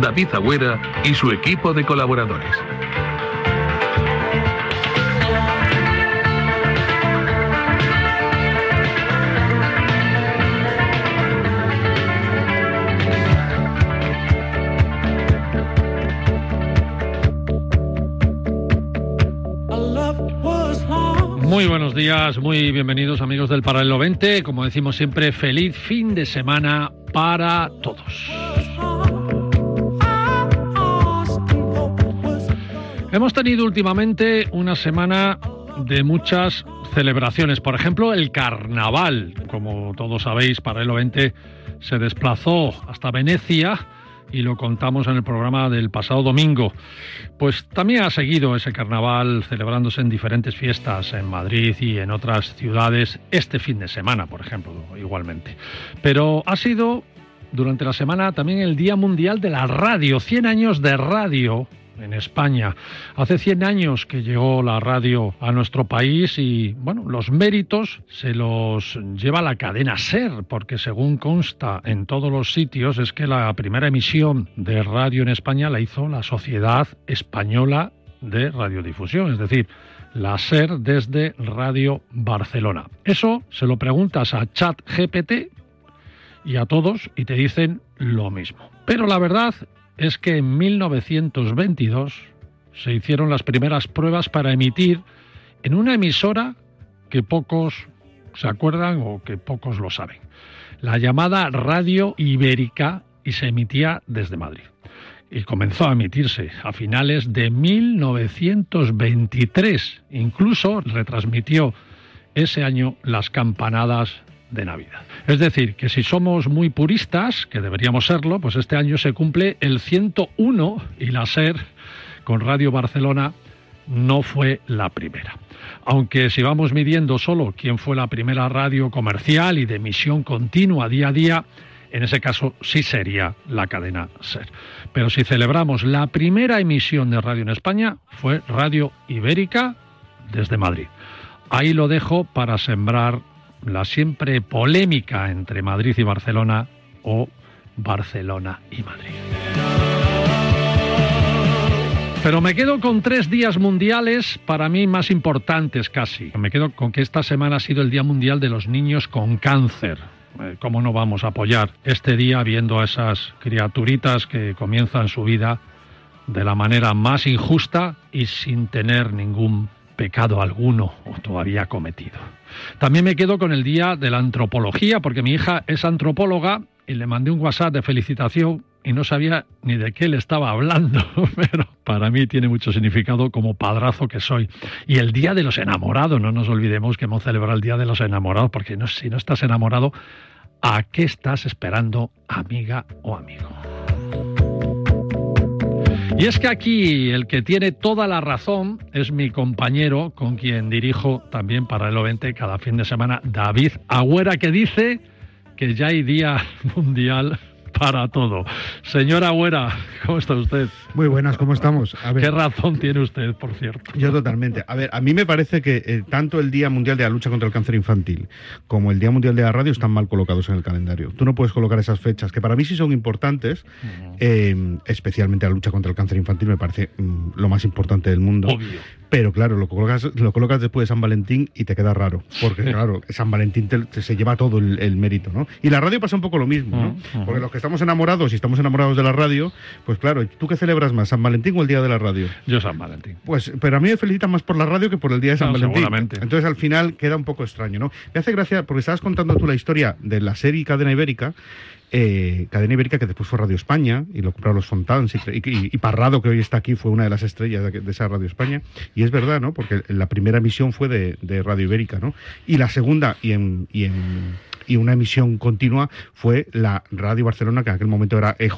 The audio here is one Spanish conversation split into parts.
David Agüera y su equipo de colaboradores. Muy buenos días, muy bienvenidos amigos del Paralelo 20. Como decimos siempre, feliz fin de semana para todos. Hemos tenido últimamente una semana de muchas celebraciones. Por ejemplo, el carnaval. Como todos sabéis, Paralelo 20 se desplazó hasta Venecia y lo contamos en el programa del pasado domingo. Pues también ha seguido ese carnaval celebrándose en diferentes fiestas en Madrid y en otras ciudades este fin de semana, por ejemplo, igualmente. Pero ha sido durante la semana también el Día Mundial de la Radio, 100 años de radio en España. Hace 100 años que llegó la radio a nuestro país y, bueno, los méritos se los lleva la cadena SER, porque según consta en todos los sitios, es que la primera emisión de radio en España la hizo la Sociedad Española de Radiodifusión, es decir, la SER desde Radio Barcelona. Eso se lo preguntas a ChatGPT y a todos y te dicen lo mismo. Pero la verdad es que en 1922 se hicieron las primeras pruebas para emitir en una emisora que pocos se acuerdan o que pocos lo saben. La llamada Radio Ibérica y se emitía desde Madrid. Y comenzó a emitirse a finales de 1923. Incluso retransmitió ese año las campanadas Navidad. Es decir, que si somos muy puristas, que deberíamos serlo, pues este año se cumple el 101 y la SER con Radio Barcelona no fue la primera. Aunque si vamos midiendo solo quién fue la primera radio comercial y de emisión continua día a día, en ese caso sí sería la cadena SER. Pero si celebramos la primera emisión de radio en España, fue Radio Ibérica desde Madrid. Ahí lo dejo para sembrar la siempre polémica entre Madrid y Barcelona o Barcelona y Madrid. Pero me quedo con tres días mundiales para mí más importantes casi. Me quedo con que esta semana ha sido el Día Mundial de los Niños con Cáncer. Eh, ¿Cómo no vamos a apoyar este día viendo a esas criaturitas que comienzan su vida de la manera más injusta y sin tener ningún pecado alguno o todavía cometido? También me quedo con el Día de la Antropología porque mi hija es antropóloga y le mandé un WhatsApp de felicitación y no sabía ni de qué le estaba hablando, pero para mí tiene mucho significado como padrazo que soy. Y el Día de los Enamorados, no nos olvidemos que hemos celebrado el Día de los Enamorados, porque no, si no estás enamorado, ¿a qué estás esperando, amiga o amigo? Y es que aquí el que tiene toda la razón es mi compañero con quien dirijo también para el 20 cada fin de semana, David Agüera, que dice que ya hay Día Mundial para todo. Señora Agüera, ¿cómo está usted? Muy buenas, ¿cómo estamos? A ver, ¿Qué razón tiene usted, por cierto? Yo totalmente. A ver, a mí me parece que eh, tanto el Día Mundial de la Lucha contra el Cáncer Infantil como el Día Mundial de la Radio están mal colocados en el calendario. Tú no puedes colocar esas fechas, que para mí sí son importantes, eh, especialmente la lucha contra el cáncer infantil me parece mm, lo más importante del mundo. Obvio. Pero claro, lo colocas, lo colocas después de San Valentín y te queda raro, porque claro, San Valentín te, te, se lleva todo el, el, mérito, ¿no? Y la radio pasa un poco lo mismo, ¿no? Porque los que estamos enamorados y estamos enamorados de la radio, pues claro, ¿tú qué celebras más, San Valentín o el Día de la Radio? Yo San Valentín. Pues, pero a mí me felicitan más por la radio que por el Día de San No, Valentín. seguramente. Entonces al final queda un poco extraño, ¿no? Me hace gracia, porque estabas contando tú la historia de la serie Cadena Ibérica, eh, Cadena Ibérica que después fue Radio España y lo compraron los Fontans y, y, y, Parrado que hoy está aquí fue una de las estrellas de, de, esa Radio España y es verdad, ¿no? Porque la primera emisión fue de, de Radio Ibérica, ¿no? Y la segunda y en, y en y una emisión continua fue la Radio Barcelona, que en aquel momento era EJ,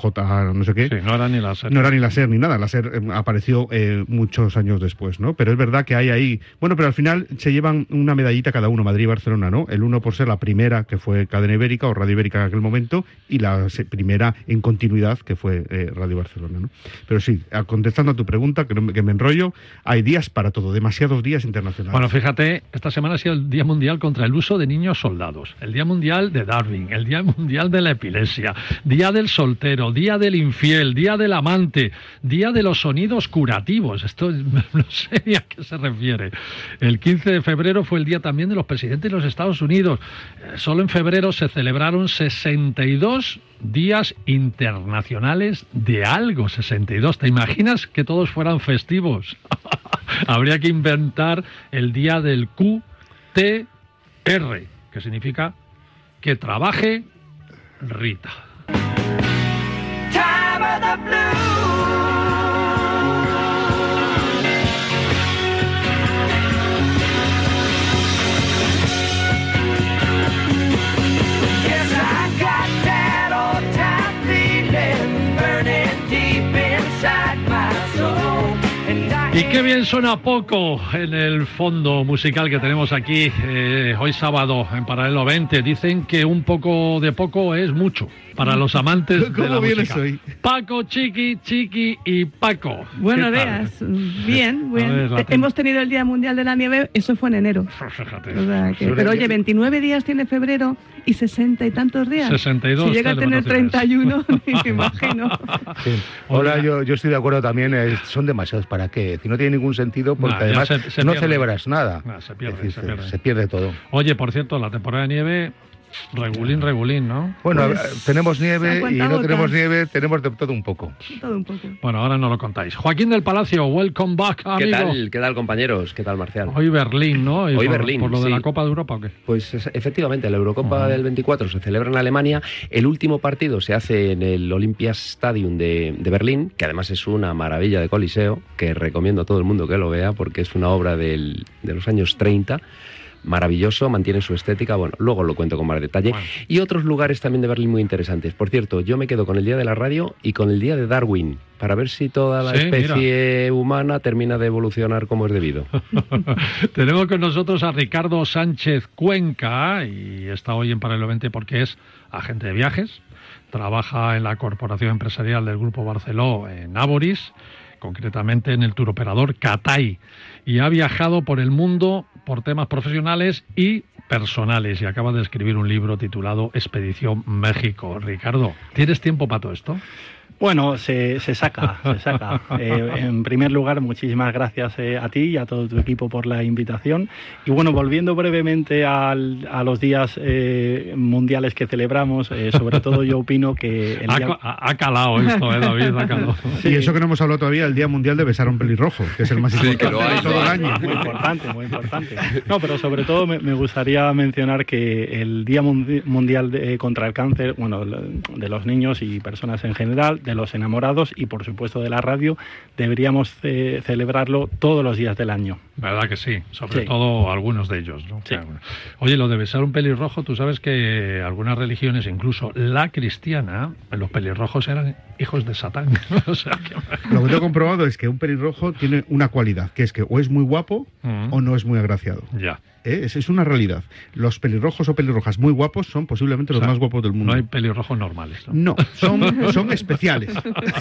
no sé qué. Sí, no era ni la SER. No era ni la SER ni nada, la SER eh, apareció eh, muchos años después, ¿no? Pero es verdad que hay ahí, bueno, pero al final se llevan una medallita cada uno, Madrid y Barcelona, ¿no? El uno por ser la primera, que fue Cadena Ibérica o Radio Ibérica en aquel momento, y la primera en continuidad, que fue eh, Radio Barcelona, ¿no? Pero sí, contestando a tu pregunta, que, no me- que me enrollo, hay días para todo, demasiados días internacionales. Bueno, fíjate, esta semana ha sido el Día Mundial contra el Uso de Niños Soldados, el Día Mundial de Darwin, el Día Mundial de la Epilepsia, Día del Soltero, Día del Infiel, Día del Amante, Día de los Sonidos Curativos. Esto no sé a qué se refiere. El 15 de febrero fue el día también de los presidentes de los Estados Unidos. Eh, Solo en febrero se celebraron 62 días internacionales de algo, 62. ¿Te imaginas que todos fueran festivos? Habría que inventar el día del QTR, que significa que trabaje Rita. Y qué bien suena poco en el fondo musical que tenemos aquí eh, hoy sábado en Paralelo 20. Dicen que un poco de poco es mucho para los amantes de ¿Cómo la vienes música. hoy? Paco, Chiqui, Chiqui y Paco. Buenos días. Bien, bien. Ver, Te- Hemos tenido el Día Mundial de la Nieve, eso fue en enero. Fíjate. O sea que- pero oye, 29 días tiene febrero y 60 y tantos días. 62 Si llega a tener celebraciones. 31, ni me imagino. Sí. Hola, yo, yo estoy de acuerdo también, eh, son demasiados para qué. Si no tiene ningún sentido, porque Nah, además se- se no pierde. celebras nada. Nah, se pierde, Es decir, se pierde. se pierde todo. Oye, por cierto, la temporada de nieve, regulín, regulín, ¿no? Bueno, Pues, eh, tenemos nieve y no tenemos nieve, tenemos de todo un poco. Todo un poco. Bueno, ahora no lo contáis. Joaquín del Palacio, welcome back, amigo. ¿Qué tal? ¿Qué tal, compañeros? ¿Qué tal, Marcial? Hoy Berlín, ¿no? Y Hoy por, Berlín, ¿Por lo de sí. la Copa de Europa o qué? Pues es- efectivamente, la Eurocopa del 24 se celebra en Alemania. El último partido se hace en el Olympiastadion de, de Berlín, que además es una maravilla de coliseo, que recomiendo a todo el mundo que lo vea porque es una obra del- de los años 30. Maravilloso, mantiene su estética. Bueno, luego lo cuento con más detalle. Bueno. Y otros lugares también de Berlín muy interesantes. Por cierto, yo me quedo con el Día de la Radio y con el Día de Darwin, para ver si toda la Sí, especie humana termina de evolucionar como es debido. Tenemos con nosotros a Ricardo Sánchez Cuenca y está hoy en Paralelo 20 porque es agente de viajes, trabaja en la corporación empresarial del Grupo Barceló en Áboris, concretamente en el turoperador Catay, y ha viajado por el mundo por temas profesionales y personales y acaba de escribir un libro titulado Expedición México. Ricardo, ¿tienes tiempo para todo esto? Bueno, se, se saca, se saca. Eh, en primer lugar, muchísimas gracias eh, a ti y a todo tu equipo por la invitación. Y bueno, volviendo brevemente al- a los días eh, mundiales que celebramos, eh, sobre todo yo opino que el Ha, día... ha- ha calado esto, ¿eh, David? Ha calado. Y eso que no hemos hablado todavía del Día Mundial de besar a un pelirrojo, que es el más Sí, que importante lo hay, de todo el año. Muy importante, muy importante. No, pero sobre todo me, me gustaría mencionar que el Día Mundi- Mundial de- contra el Cáncer, bueno, de los niños y personas en general, de los enamorados y por supuesto de la radio, deberíamos eh, celebrarlo todos los días del año. ¿Verdad que sí? Sobre Sí. todo algunos de ellos, ¿no? Sí. Oye, lo de besar un pelirrojo, tú sabes que algunas religiones, incluso la cristiana, los pelirrojos eran hijos de Satán. o sea que... Lo que tengo comprobado es que un pelirrojo tiene una cualidad, que es que o es muy guapo Mm. o no es muy agraciado. Ya. ¿Eh? Es, es una realidad. Los pelirrojos o pelirrojas muy guapos son posiblemente los O sea, más guapos del mundo. No hay pelirrojos normales, ¿no? No, son, son especiales.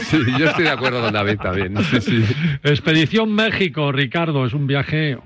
Sí, yo estoy de acuerdo con David también. Sí, sí. Expedición México, Ricardo, es un viaje,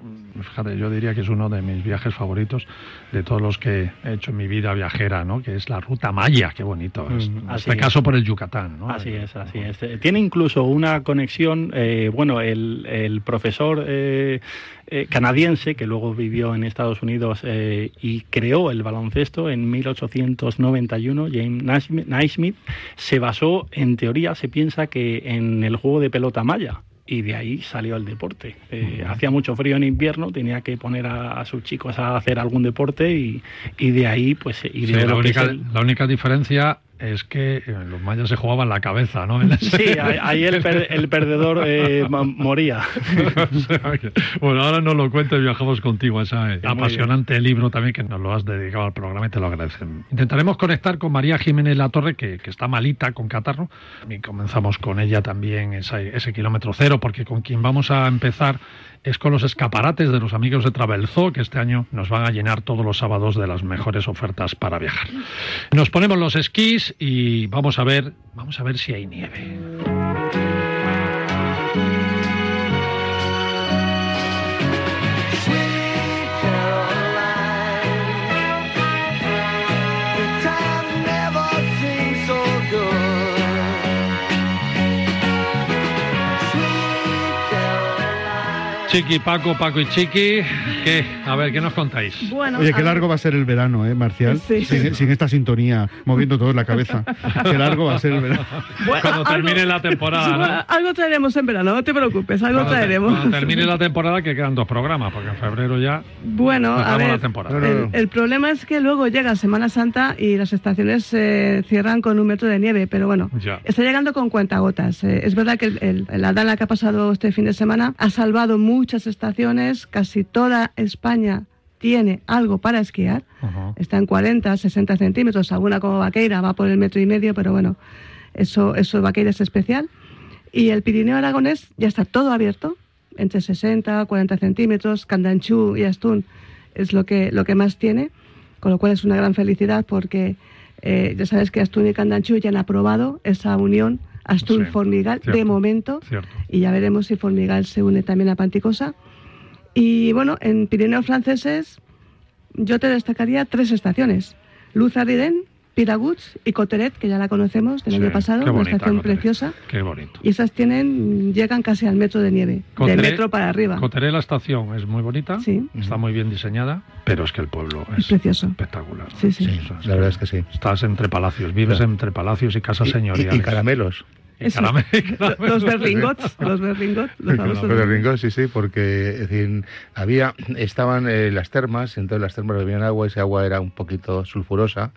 fíjate, yo diría que es uno de mis viajes favoritos de todos los que he hecho en mi vida viajera, ¿no? Que es la ruta Maya, qué bonito. es. Mm, en este es. caso por el Yucatán, ¿no? Así es, así es. Eh, Tiene incluso una conexión, eh, bueno, el, el profesor eh, eh, canadiense que luego vivió en Estados Unidos y creó el baloncesto en 1891, James Naismith, se basó, en teoría, se piensa que en el juego de pelota maya. Y de ahí salió el deporte. Eh, hacía mucho frío en invierno, tenía que poner a, a sus chicos a hacer algún deporte y, y de ahí pues Sí, ideó la, única, el- la única diferencia es que eh, los mayas se jugaban la cabeza, ¿no? Sí, ahí el, per- el perdedor eh, moría. Bueno, ahora nos lo cuentes y viajamos contigo ese eh, muy apasionante libro también que nos lo has dedicado al programa y te lo agradecen. Intentaremos conectar con María Jiménez La Torre, que, que está malita con catarro, y comenzamos con ella también ese, ese kilómetro cero, porque con quien vamos a empezar es con los escaparates de los amigos de Travelzoo, que este año nos van a llenar todos los sábados de las mejores ofertas para viajar. Nos ponemos los esquís y vamos a ver, vamos a ver si hay nieve. Chiqui, Paco, Paco y Chiqui, ¿qué? A ver, ¿qué nos contáis? Bueno, Oye, qué ver. largo va a ser el verano, ¿eh, Marcial? Sí. Sin, sin esta sintonía, moviendo todo en la cabeza. Qué largo va a ser el verano. Bueno, Cuando algo- termine la temporada, ¿no? Bueno, Algo traeremos en verano, no te preocupes, algo Cuando te- traeremos. Cuando termine la temporada, que quedan dos programas, porque en febrero ya Bueno, a acabamos la ver, temporada. El, el problema es que luego llega Semana Santa y las estaciones se cierran con un metro de nieve, pero bueno, Ya. está llegando con cuentagotas. Eh, es verdad que el, el- la dana que ha pasado este fin de semana ha salvado muchas estaciones, casi toda España tiene algo para esquiar. Ajá. Está en 40, 60 centímetros, alguna como Vaqueira va por el metro y medio, pero bueno, eso, eso Vaqueira es especial. Y el Pirineo Aragonés ya está todo abierto, entre 60, 40 centímetros, Candanchú y Astún es lo que, lo que más tiene, con lo cual es una gran felicidad porque eh, ya sabes que Astún y Candanchú ya han aprobado esa unión Astún-Formigal cierto, de momento Cierto. y ya veremos si Formigal se une también a Panticosa. Y bueno, en Pirineos franceses yo te destacaría tres estaciones. Luz Arriden, Piraguts y Coteret, que ya la conocemos del Sí, año pasado, qué una bonita estación Coteret. preciosa. Qué bonito. Y esas tienen, llegan casi al metro de nieve, Coteré- de metro para arriba. Coteré, la estación es muy bonita, Sí. está muy bien diseñada, pero es que el pueblo Es es precioso. espectacular. Sí, sí. Sí, O sea, la verdad es que sí. Estás entre palacios, vives Claro. entre palacios y casas Y- y- señoriales. y caramelos. Y Eso. carame- Lo- Los berlingots, los berlingots, los Ringo, sí, sí, porque es decir, había, estaban eh, las termas, entonces las termas bebían agua, ese agua era un poquito sulfurosa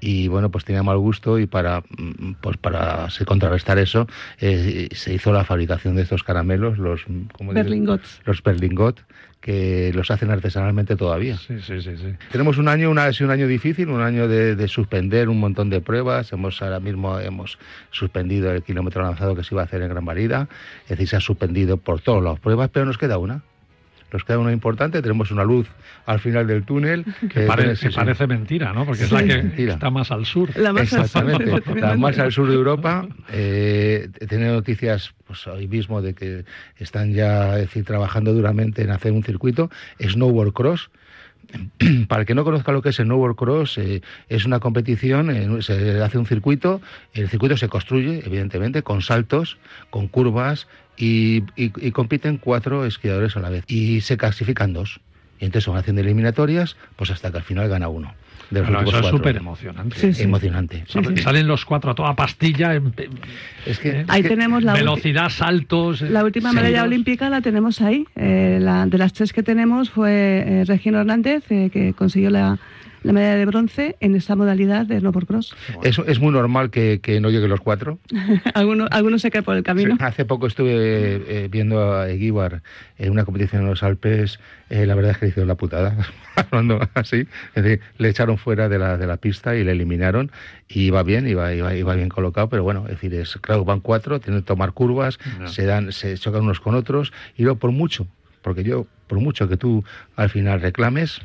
y bueno, pues tenía mal gusto y para mm, pues para contrarrestar eso eh, se hizo la fabricación de estos caramelos, los ¿cómo dices? berlingots. los berlingot, que los hacen artesanalmente todavía. Sí, sí, sí, sí. Tenemos un año, una, ha sido un año difícil, un año de, de suspender un montón de pruebas. Hemos ahora mismo hemos suspendido el kilómetro lanzado que se iba a hacer en Gran Valida. Es decir, se ha suspendido por todas las pruebas, pero nos queda una. Nos queda una importante. Tenemos una luz al final del túnel. Que, pare- que parece mentira, ¿no? Porque es la que Mentira. está más al sur. La más Exactamente. efectivamente. La más al sur de Europa. Eh, he tenido noticias pues, hoy mismo de que están ya es decir, trabajando duramente en hacer un circuito. Snowboard Cross. Para el que no conozca lo que es el Snowboard Cross, eh, es una competición, eh, se hace un circuito, el circuito se construye, evidentemente, con saltos, con curvas, y, y- y compiten cuatro esquiadores a la vez. Y se clasifican dos. Y entonces van haciendo eliminatorias, pues hasta que al final gana uno. De los Bueno, eso es súper emocionante. Sí, sí. Emocionante. Salen- Salen los cuatro a toda pastilla. en- Es que, ¿Eh? es Ahí que- tenemos la, velocidad, saltos. eh, la última medalla olímpica, la tenemos ahí. Eh, la, de las tres que tenemos fue eh, Regino Hernández, eh, que consiguió la, la medalla de bronce en esta modalidad de snowboard cross. es, es muy normal que, que no lleguen los cuatro. algunos, algunos se caen por el camino. Hace poco estuve eh, viendo a Eguíbar en una competición en los Alpes. eh, la verdad es que le hicieron la putada, hablando así. Es decir, le echaron fuera de la, de la pista y le eliminaron. Y iba bien, iba, iba, iba bien colocado, pero bueno, es decir, es, claro, van cuatro, tienen que tomar curvas, Ya. se dan, se chocan unos con otros, y luego por mucho, porque yo, por mucho que tú al final reclames,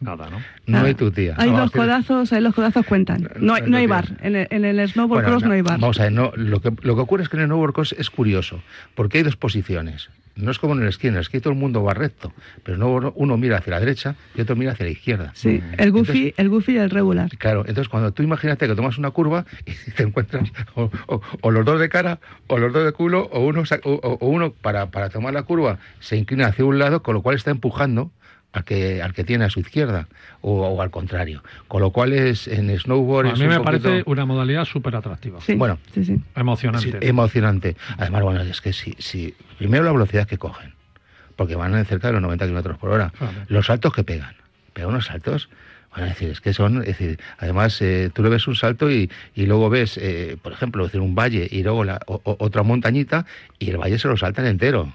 Nada, ¿no? no Nada. hay tu tía. Ahí Vamos, los codazos, ahí los codazos cuentan. No hay, no hay bar. En el, en el snowboard Bueno, cross no, hay bar. Vamos a ver, no, lo, que, lo que ocurre es que en el snowboard cross es curioso, porque hay dos posiciones. No es como en el esquí, en el esquí todo el mundo va recto, pero no, uno mira hacia la derecha y otro mira hacia la izquierda. Sí, el goofy, el goofy y el regular. Claro, entonces cuando tú imagínate que tomas una curva y te encuentras o, o- o los dos de cara o los dos de culo o uno, o- o uno para, para tomar la curva se inclina hacia un lado, con lo cual está empujando al que, al que tiene a su izquierda o, o al contrario. Con lo cual es en snowboard... a es mí un me poquito- parece una modalidad súper atractiva. Sí, Bueno. sí, sí. Emocionante. Sí, emocionante. Además, bueno, es que si, si primero la velocidad que cogen, porque van en cerca de los 90 kilómetros por hora, Claro. los saltos que pegan, pegan unos saltos, Bueno, es decir, es que son, es decir, además eh, tú le ves un salto y, y luego ves, eh, por ejemplo, es decir, un valle y luego la, o- o- otra montañita y el valle se lo saltan entero.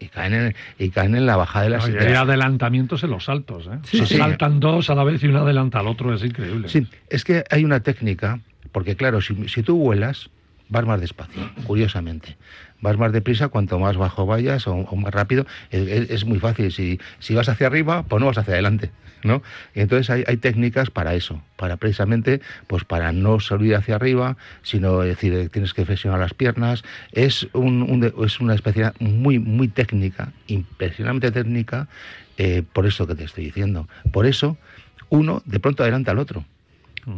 Y caen en, y caen en la bajada de la Oye, hay adelantamientos en los saltos, ¿eh? Sí, sí. Saltan dos a la vez y uno adelanta al otro, es increíble. Sí, es que hay una técnica, porque claro, si, si tú vuelas, vas más despacio, curiosamente. Vas más deprisa cuanto más bajo vayas o, o más rápido. Es, muy fácil. Si, si vas hacia arriba, pues no vas hacia adelante. ¿no? Y entonces hay, hay técnicas para eso, para precisamente, pues para no subir hacia arriba, sino es decir, tienes que flexionar las piernas. Es, un, un es una especialidad muy, muy técnica, impresionantemente técnica, eh, por eso que te estoy diciendo. Por eso, uno de pronto adelanta al otro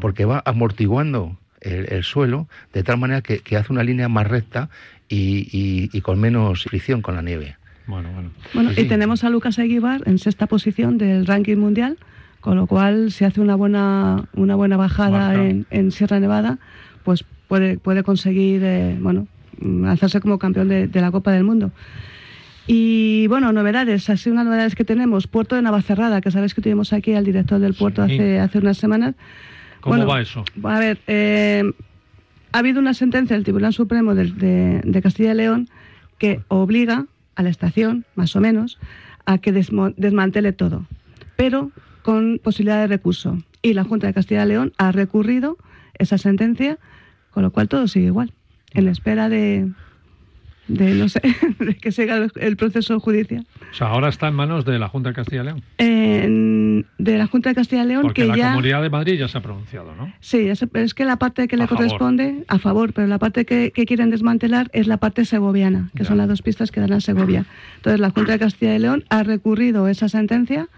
porque va amortiguando el, el suelo de tal manera que, que hace una línea más recta y, y- y con menos fricción con la nieve. Bueno, bueno. Bueno, Sí, y sí. tenemos a Lucas Aguibar en sexta posición del ranking mundial, con lo cual si hace una buena una buena bajada en, en Sierra Nevada, pues puede puede conseguir eh, bueno mm, alzarse como campeón de, de la Copa del Mundo. Y bueno, novedades, así unas novedades que tenemos, Puerto de Navacerrada, que sabéis que tuvimos aquí al director del puerto Sí. hace, hace unas semanas. ¿Cómo Bueno, va eso? A ver, eh, ha habido una sentencia del Tribunal Supremo de, de- de Castilla y León que obliga a la estación, más o menos, a que desmantele todo, pero con posibilidad de recurso. Y la Junta de Castilla y León ha recurrido esa sentencia, con lo cual todo sigue igual, en espera de, de no sé, que siga el, proceso judicial. O sea, ahora está en manos de la Junta de Castilla y León. De la Junta de Castilla y León Porque que la ya... Comunidad de Madrid ya se ha pronunciado, ¿no? Sí, es, es que la parte que le A favor. corresponde, a favor, pero la parte que, que quieren desmantelar es la parte segoviana, que Ya. son las dos pistas que dan a Segovia. Entonces, la Junta de Castilla y León ha recurrido esa sentencia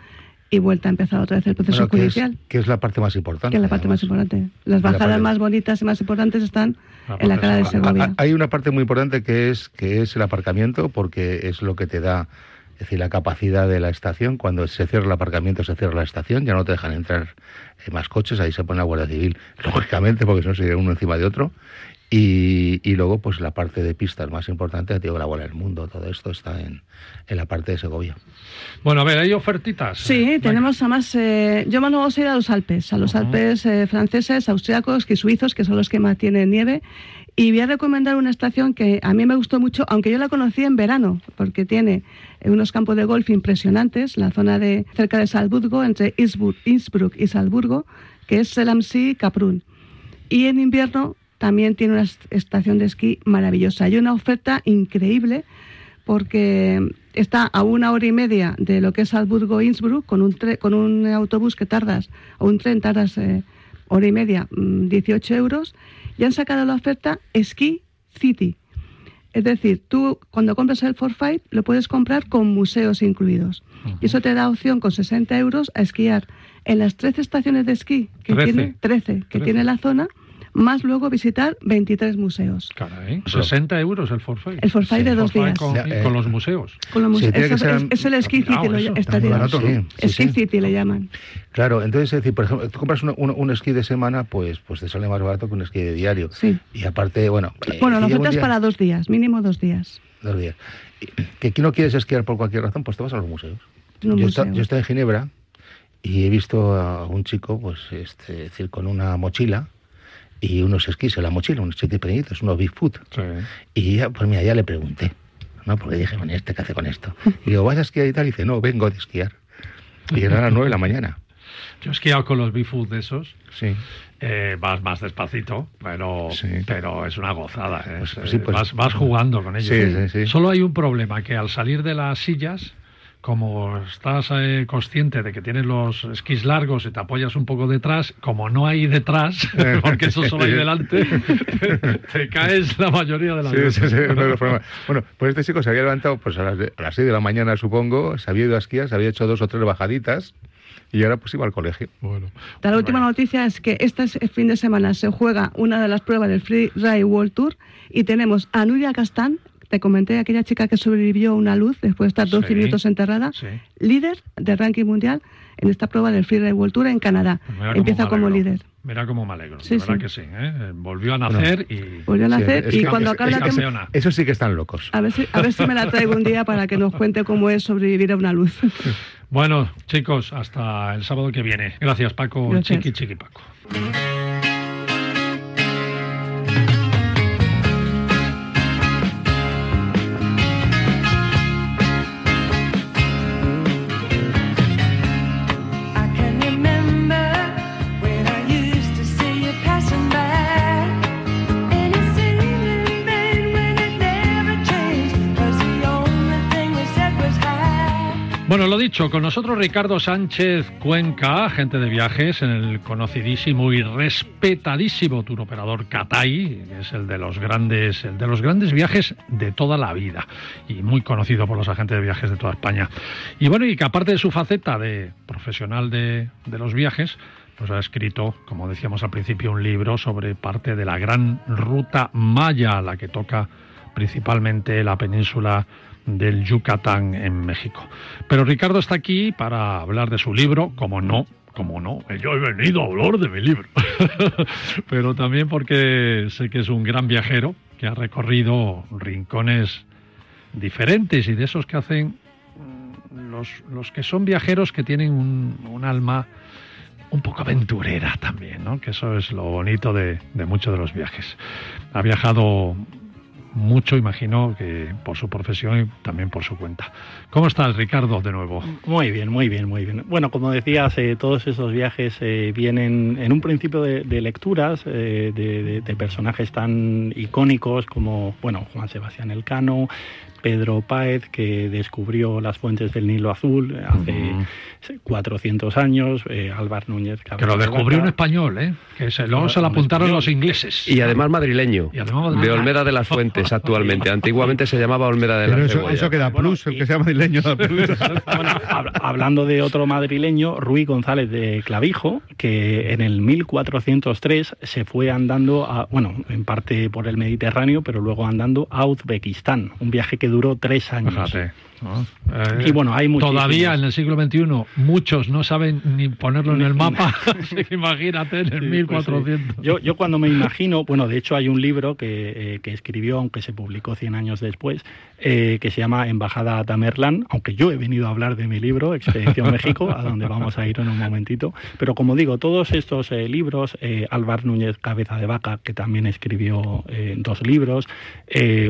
y vuelta a empezar otra vez el proceso Bueno, que, es, judicial, que es la parte más importante. que es la parte más además. importante. Las La bajadas parte- más bonitas y más importantes están La en la cara de segovia. Segovia. Ah, Hay una parte muy importante que es, que es el aparcamiento, porque es lo que te da es decir, la capacidad de la estación. Cuando se cierra el aparcamiento, se cierra la estación, ya no te dejan entrar eh, más coches, ahí se pone la Guardia Civil, lógicamente, porque si no se iría uno encima de otro. Y, y luego, pues la parte de pistas más importante, digo, la bola del mundo, todo esto está en, en la parte de Segovia. Bueno, a ver, hay ofertitas. Sí, Venga. tenemos además, eh, yo me vamos a ir a los Alpes, a los Ujú. Alpes eh, franceses, austriacos y suizos, que son los que más tienen nieve. Y voy a recomendar una estación que a mí me gustó mucho, aunque yo la conocí en verano, porque tiene eh, unos campos de golf impresionantes, la zona de cerca de Salzburgo, entre Innsbruck, Innsbruck y Salzburgo, que es Selamsi Kaprun. Y en invierno también tiene una est- estación de esquí maravillosa. Hay una oferta increíble porque está a una hora y media de lo que es Salzburgo-Innsbruck, con un, tre- con un autobús que tardas, o un tren tardas eh, hora y media, mm, 18 euros, y han sacado la oferta Ski City. Es decir, tú cuando compras el Forfait lo puedes comprar con museos incluidos. Y eso te da opción con 60 euros a esquiar en las 13 estaciones de esquí que 13. tiene 13 que tiene la zona, más luego visitar 23 museos. Caray, 60 euros el forfait. El forfait de dos Forfait días. Con, Ya, y eh, con los museos. Con los museos. Eso es, es el Ski City, lo Está barato, ¿no? Sí, sí, Ski sí. City le llaman. Claro, entonces, es decir, por ejemplo, tú compras un, un- un esquí de semana, pues, pues te sale más barato que un esquí de diario. Sí. Y aparte, bueno... eh, Bueno, la un oferta es día- para dos días, mínimo dos días. Dos días. Que aquí no quieres esquiar por cualquier razón, pues te vas a los museos. Yo estoy en Ginebra y he visto a un chico, pues, este, es decir, con una mochila y unos esquís en la mochila, unos esquís pequeñitos, unos Bigfoot. Sí. Y ya, pues mira, ya le pregunté, ¿no? Porque dije, bueno, ¿y ¿este qué hace con esto? Y digo, ¿vas a esquiar y tal? Y dice, no, vengo de esquiar. Y eran las nueve de la mañana. Yo he esquiado con los Bifood de esos. Sí. Eh, vas más despacito, pero, Sí. pero es una gozada. ¿eh? Pues- Es, sí, pues- vas, vas jugando con ellos. Sí, sí, sí. Solo hay un problema, que al salir de las sillas, como estás eh, consciente de que tienes los esquís largos y te apoyas un poco detrás, como no hay detrás, porque eso solo hay delante, te caes la mayoría de las Sí, sí, veces. sí, uno de los problemas. Bueno, pues este chico se había levantado pues a las, de- a las 6 de la mañana, supongo, se había ido a esquiar, se había hecho dos o tres bajaditas y ahora pues iba al colegio. Bueno, La última Bueno. noticia es que este fin de semana se juega una de las pruebas del Free Ride World Tour y tenemos a Nuria Castán, te comenté, aquella chica que sobrevivió a una luz después de estar 12 Sí. minutos enterrada, sí. líder del ranking mundial en esta prueba del Free World Tour en Canadá. Pues Empieza como líder. Mira cómo me alegro, Sí, de verdad sí. que sí. ¿eh? Volvió a nacer y... Volvió a nacer y que- cuando es- acabe es la tem- campeona. Eso sí que están locos. a ver, si, a ver si me la traigo un día para que nos cuente cómo es sobrevivir a una luz. Bueno, chicos, hasta el sábado que viene. Gracias, Paco. Gracias. Chiqui, chiqui, Paco. Bueno, lo dicho, con nosotros Ricardo Sánchez Cuenca, agente de viajes en el conocidísimo y respetadísimo tour operador Catay, que es el de los grandes, el de los grandes viajes de toda la vida y muy conocido por los agentes de viajes de toda España. Y bueno, y que aparte de su faceta de profesional de, de los viajes, pues ha escrito, como decíamos al principio, un libro sobre parte de la gran ruta maya, la que toca principalmente la península del Yucatán en México. Pero Ricardo está aquí para hablar de su libro, como no, como no, yo he venido a hablar de mi libro, pero también porque sé que es un gran viajero que ha recorrido rincones diferentes y de esos que hacen mm, los, los que son viajeros que tienen un, un alma un poco aventurera también, ¿no? Que eso es lo bonito de, de muchos de los viajes. Ha viajado mucho, imagino, que por su profesión y también por su cuenta. ¿Cómo estás, Ricardo, de nuevo? Muy bien, muy bien, muy bien. Bueno, como decías, todos esos viajes eh, vienen en un principio de, de lecturas eh, de, de- de personajes tan icónicos como, bueno, Juan Sebastián Elcano, Pedro Páez, que descubrió las fuentes del Nilo Azul hace 400 años, eh, Álvaro Núñez. Que lo descubrió un español, ¿eh? Que se, luego se lo Un apuntaron los ingleses. Y además madrileño. Y además de. Olmeda de las Fuentes actualmente. Antiguamente se llamaba Olmeda de las eso, Cebollas. eso que da Bueno, plus, el que sea madrileño da plus. Bueno, hab- hablando de otro madrileño, Ruy González de Clavijo, que en el 1403 se fue andando, a, bueno, en parte por el Mediterráneo, pero luego andando a Uzbekistán, un viaje que duró tres años. ¿No? Eh, Y bueno, hay muchísimos. Todavía en el siglo XXI muchos no saben ni ponerlo en el mapa. Imagínate en el Sí, 1400. pues sí. yo, yo cuando me imagino, bueno, de hecho hay un libro que, eh, que escribió, aunque se publicó 100 años después, eh, que se llama Embajada a Tamerlán, aunque yo he venido a hablar de mi libro, Expedición México, a donde vamos a ir en un momentito. Pero como digo, todos estos eh, libros, eh, Álvar Núñez Cabeza de Vaca, que también escribió eh, dos libros,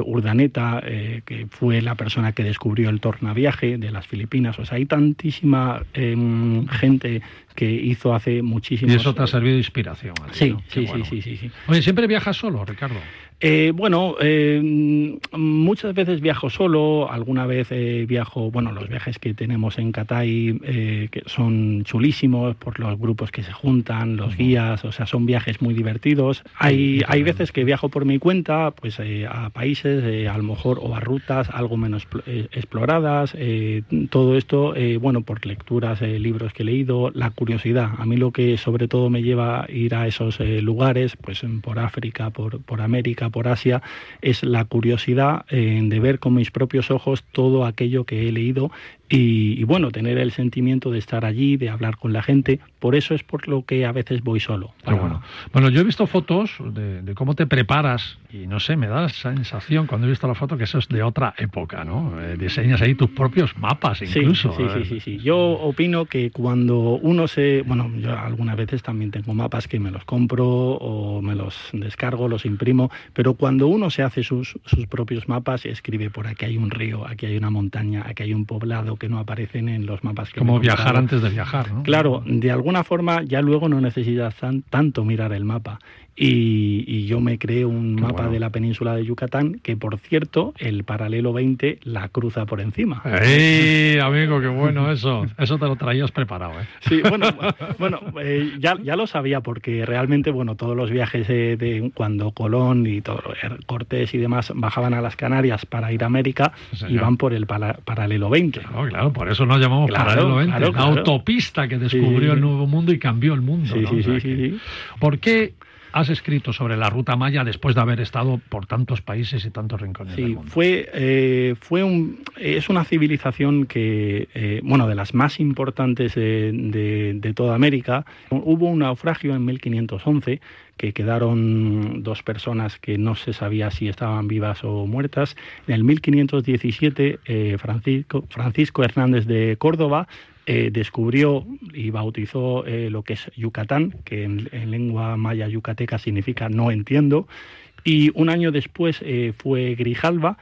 Urdaneta, que fue la persona que descubrió el tornaviaje de las Filipinas, o sea, hay tantísima em, gente que hizo hace muchísimos Y eso te ha servido de inspiración. Sí, sí, bueno. sí, sí, sí, sí. Oye, ¿siempre viajas solo, Ricardo? Eh, bueno, eh, muchas veces viajo solo, alguna vez eh, viajo, bueno, los viajes que tenemos en Catay que son chulísimos por los grupos que se juntan, los guías, o sea, son viajes muy divertidos. Hay, hay veces que viajo por mi cuenta, pues a países, a lo mejor, o a rutas algo menos pl- exploradas, todo esto, bueno, por lecturas, libros que he leído, la curiosidad. A mí lo que sobre todo me lleva a ir a esos lugares, pues por África, por, por América, por Asia, es la curiosidad eh, de ver con mis propios ojos todo aquello que he leído y, y, bueno, tener el sentimiento de estar allí, de hablar con la gente. Por eso es por lo que a veces voy solo. Para- bueno. Bueno, yo he visto fotos de, de cómo te preparas y no sé, me da esa sensación cuando he visto la foto que eso es de otra época, ¿no? Eh, diseñas ahí tus propios mapas Sí, incluso. Sí, sí, eh. sí, sí. Yo opino que cuando uno se... Bueno, yo algunas veces también tengo mapas que me los compro o me los descargo, los imprimo, pero cuando uno se hace sus, sus propios mapas, escribe por aquí hay un río, aquí hay una montaña, aquí hay un poblado que no aparecen en los mapas que Como viajar antes de viajar, ¿no? Claro, de alguna forma ya luego no necesitas tan- tanto mirar el mapa. Y, y yo me creé un Qué mapa bueno. de la península de Yucatán que, por cierto, el paralelo 20 la cruza por encima. ¡Ey, amigo, qué bueno eso! Eso te lo traías preparado, ¿eh? Sí, bueno, bueno eh, ya, ya lo sabía porque realmente, bueno, todos los viajes eh, de cuando Colón y todo, eh, Cortés y demás bajaban a las Canarias para ir a América, Sí, iban por el paralelo 20. Claro, claro, por eso nos llamamos Claro, Paralelo 20, claro, la autopista que descubrió Sí, el nuevo mundo y cambió el mundo. Sí, ¿no? sí, O sea sí, sí, que- sí. ¿Por qué has escrito sobre la ruta maya después de haber estado por tantos países y tantos rincones del Sí, mundo? fue, eh, fue un, es una civilización que, eh, bueno, de las más importantes eh, de, de toda América. Hubo un naufragio en 1511 que quedaron dos personas que no se sabía si estaban vivas o muertas. En el 1517, eh, Francisco, Francisco Hernández de Córdoba eh, descubrió y bautizó eh, lo que es Yucatán, que en, en lengua maya yucateca significa no entiendo, y un año después eh, fue Grijalva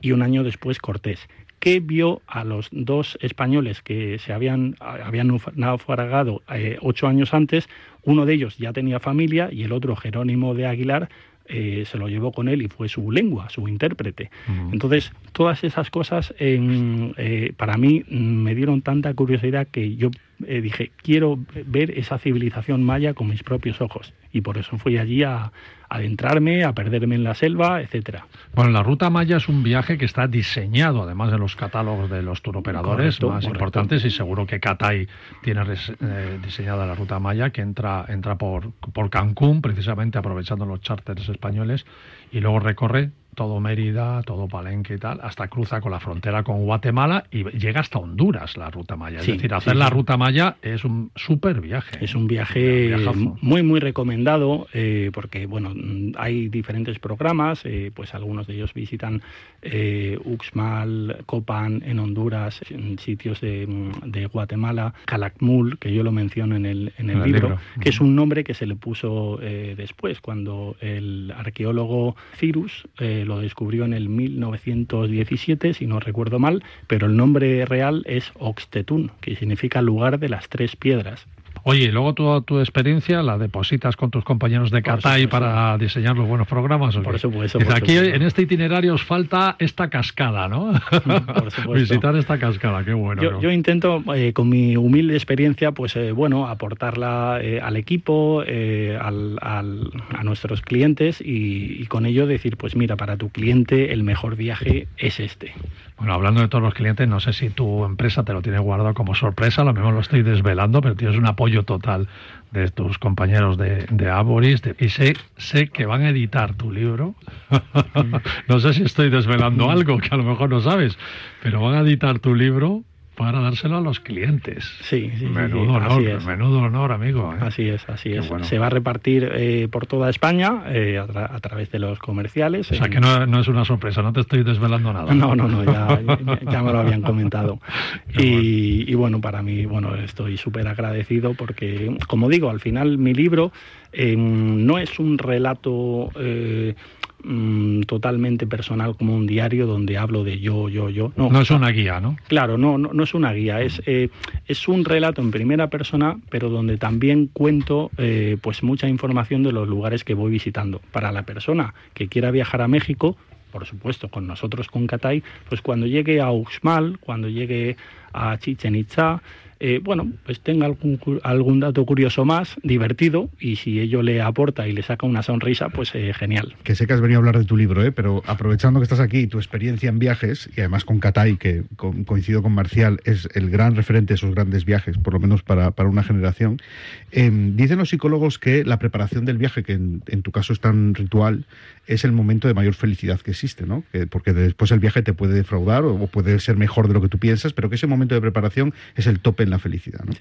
y un año después Cortés que vio a los dos españoles que se habían, habían naufragado ocho años antes, uno de ellos ya tenía familia y el otro, Jerónimo de Aguilar, eh, se lo llevó con él y fue su lengua, su intérprete. Entonces, todas esas cosas eh, para mí me dieron tanta curiosidad que yo eh, dije, quiero ver esa civilización maya con mis propios ojos. Y por eso fui allí a, adentrarme, a perderme en la selva, etcétera. Bueno, la Ruta Maya es un viaje que está diseñado, además de los catálogos de los turoperadores Correcto, más correcto. importantes, y seguro que Catay tiene eh, diseñada la Ruta Maya, que entra, entra por, por Cancún, precisamente aprovechando los charters españoles, y luego recorre todo Mérida, todo Palenque y tal, hasta cruza con la frontera con Guatemala y llega hasta Honduras la Ruta Maya. Sí, es decir, hacer sí. la Ruta Maya es un súper viaje. Es un viaje Un muy, muy recomendado eh, porque, bueno, hay diferentes programas, eh, pues algunos de ellos visitan eh, Uxmal, Copan en Honduras, en sitios de, de Guatemala, Calakmul, que yo lo menciono en el, en el En el libro, libro. que es un nombre que se le puso después, cuando el arqueólogo Cirus eh, lo descubrió en el 1917, si no recuerdo mal, pero el nombre real es Oxtetún, que significa lugar de las tres piedras. Oye, y luego toda tu experiencia la depositas con tus compañeros de Catay para diseñar los buenos programas. ¿o Por supuesto, por aquí supuesto. en este itinerario os falta esta cascada, ¿no? Por supuesto. Visitar esta cascada, qué bueno. yo, qué yo intento, eh, con mi humilde experiencia, pues eh, bueno, aportarla eh, al equipo, eh, al- al- a nuestros clientes y, y con ello decir, pues mira, para tu cliente el mejor viaje es este. Bueno, hablando de todos los clientes, no sé si tu empresa te lo tiene guardado como sorpresa, a lo mejor lo estoy desvelando, pero tienes un apoyo total de tus compañeros de, de Aboris de- y sé, sé que van a editar tu libro. no sé si estoy desvelando algo que a lo mejor no sabes, pero van a editar tu libro para dárselo a los clientes. Sí, sí, menudo sí, honor, así es. menudo honor, amigo. ¿eh? Así es, así Qué es. bueno. Se va a repartir eh, por toda España eh, a, tra- a través de los comerciales. O sea que no, no es una sorpresa, no te estoy desvelando nada. No, no, no, ya, ya- ya me lo habían comentado. Y, y bueno, para mí, bueno, estoy súper agradecido porque, como digo, al final mi libro no es un relato mm, totalmente personal como un diario donde hablo de yo, yo, yo. No, No es una guía, ¿no? Claro, no, no, no es una guía, es, eh, es un relato en primera persona, pero donde también cuento eh, pues mucha información de los lugares que voy visitando. Para la persona que quiera viajar a México, por supuesto, con nosotros con Catay, pues cuando llegue a Uxmal, cuando llegue a Chichen Itza, eh, bueno, pues tenga algún, algún dato curioso más, divertido, y si ello le aporta y le saca una sonrisa, pues eh, genial. Que sé que has venido a hablar de tu libro, ¿eh? pero aprovechando que estás aquí, tu experiencia en viajes, y además con Catay, que co- coincido con Marcial, es el gran referente de esos grandes viajes, por lo menos para, para una generación, eh, dicen los psicólogos que la preparación del viaje, que en, en tu caso es tan ritual, es el momento de mayor felicidad que existe, ¿no? Que- porque después el viaje te puede defraudar o, o puede ser mejor de lo que tú piensas, pero que ese momento de preparación es el tope en la felicidad, ¿no?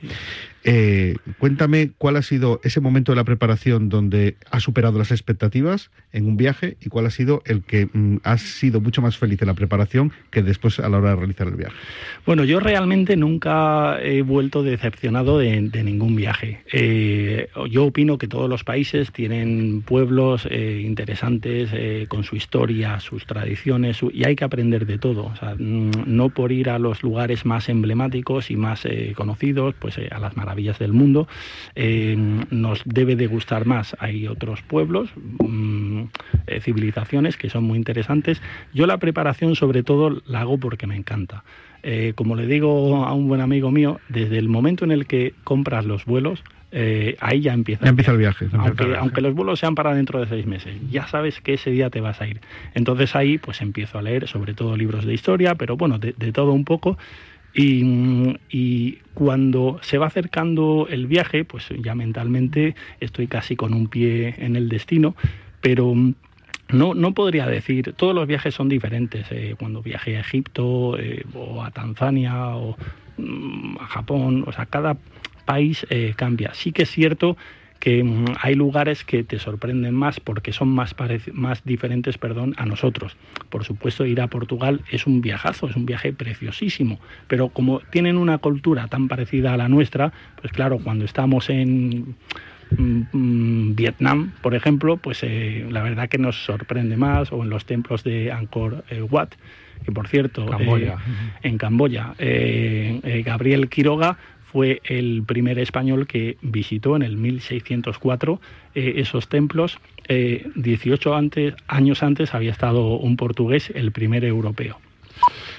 Eh, cuéntame cuál ha sido ese momento de la preparación donde has superado las expectativas en un viaje y cuál ha sido el que mm, has sido mucho más feliz en la preparación que después a la hora de realizar el viaje. Bueno, yo realmente nunca he vuelto decepcionado de, de ningún viaje. Eh, yo opino que todos los países tienen pueblos eh, interesantes con su historia, sus tradiciones, su- y hay que aprender de todo. O sea, mm, no por ir a los lugares más emblemáticos y más eh, conocidos, pues eh, a las maravillas del mundo, eh, nos debe de gustar más. Hay otros pueblos, mm, eh, civilizaciones que son muy interesantes. Yo la preparación sobre todo la hago porque me encanta. Eh, como le digo a un buen amigo mío, desde el momento en el que compras los vuelos, eh, ahí ya empieza. Ya empieza el viaje. el Aunque, viaje. aunque los vuelos sean para dentro de seis meses, ya sabes que ese día te vas a ir. Entonces ahí pues empiezo a leer sobre todo libros de historia, pero bueno, de, de todo un poco. Y, cuando se va acercando el viaje, pues ya mentalmente estoy casi con un pie en el destino, pero no, no podría decir, todos los viajes son diferentes. eh, cuando viajé a Egipto eh, o a Tanzania o mm, a Japón, o sea, cada país eh, cambia. Sí que es cierto que mm, hay lugares que te sorprenden más porque son más, parec- más diferentes perdón, a nosotros. Por supuesto, ir a Portugal es un viajazo, es un viaje preciosísimo, pero como tienen una cultura tan parecida a la nuestra, pues claro, cuando estamos en mm, mm, Vietnam, por ejemplo, pues eh, la verdad que nos sorprende más, o en los templos de Angkor eh, Wat, que por cierto, Camboya. eh, en Camboya, eh, Gabriel Quiroga fue el primer español que visitó en el 1604 eh, esos templos. Eh, 18 antes, años antes había estado un portugués, el primer europeo.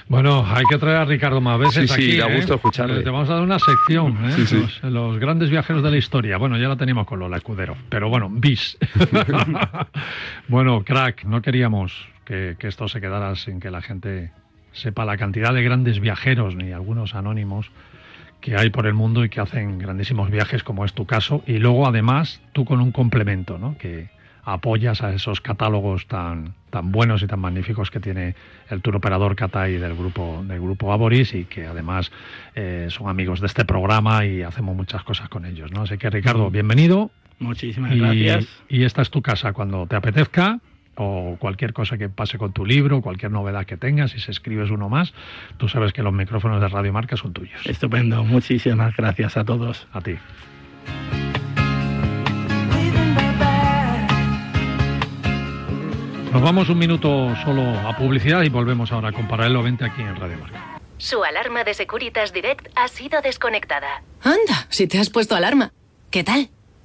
Bueno, hay que traer a Ricardo más veces Sí, sí, aquí. da ¿eh? gusto escucharle. Te vamos a dar una sección, ¿eh? Sí, sí. Los, los grandes viajeros de la historia. Bueno, ya la teníamos con Lola Escudero, pero bueno, bis. bueno, crack, no queríamos que, que esto se quedara sin que la gente sepa la cantidad de grandes viajeros, ni algunos anónimos, que hay por el mundo y que hacen grandísimos viajes, como es tu caso. Y luego, además, tú con un complemento, ¿no? Que apoyas a esos catálogos tan, tan buenos y tan magníficos que tiene el tour operador Catay del grupo, del grupo Aboris y que además eh, son amigos de este programa y hacemos muchas cosas con ellos, ¿no? Así que, Ricardo, bienvenido. Muchísimas Y, gracias. y esta es tu casa cuando te apetezca o cualquier cosa que pase con tu libro, cualquier novedad que tengas, si se escribes uno más, tú sabes que los micrófonos de Radio Marca son tuyos. Estupendo, muchísimas gracias a todos. A ti. Nos vamos un minuto solo a publicidad y volvemos ahora con Paralelo 20 aquí en Radio Marca. Su alarma de Securitas Direct ha sido desconectada. Anda, si te has puesto alarma. ¿Qué tal?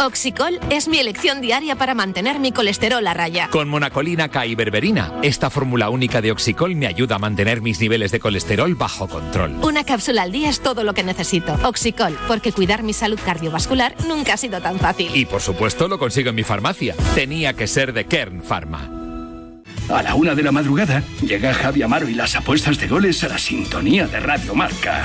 Oxicol es mi elección diaria para mantener mi colesterol a raya. Con monacolina K y berberina, esta fórmula única de Oxicol me ayuda a mantener mis niveles de colesterol bajo control. Una cápsula al día es todo lo que necesito. Oxicol, porque cuidar mi salud cardiovascular nunca ha sido tan fácil. Y por supuesto lo consigo en mi farmacia. Tenía que ser de Kern Pharma. A la una de la madrugada llega Javi Amaro y las apuestas de goles a la sintonía de Radio Marca.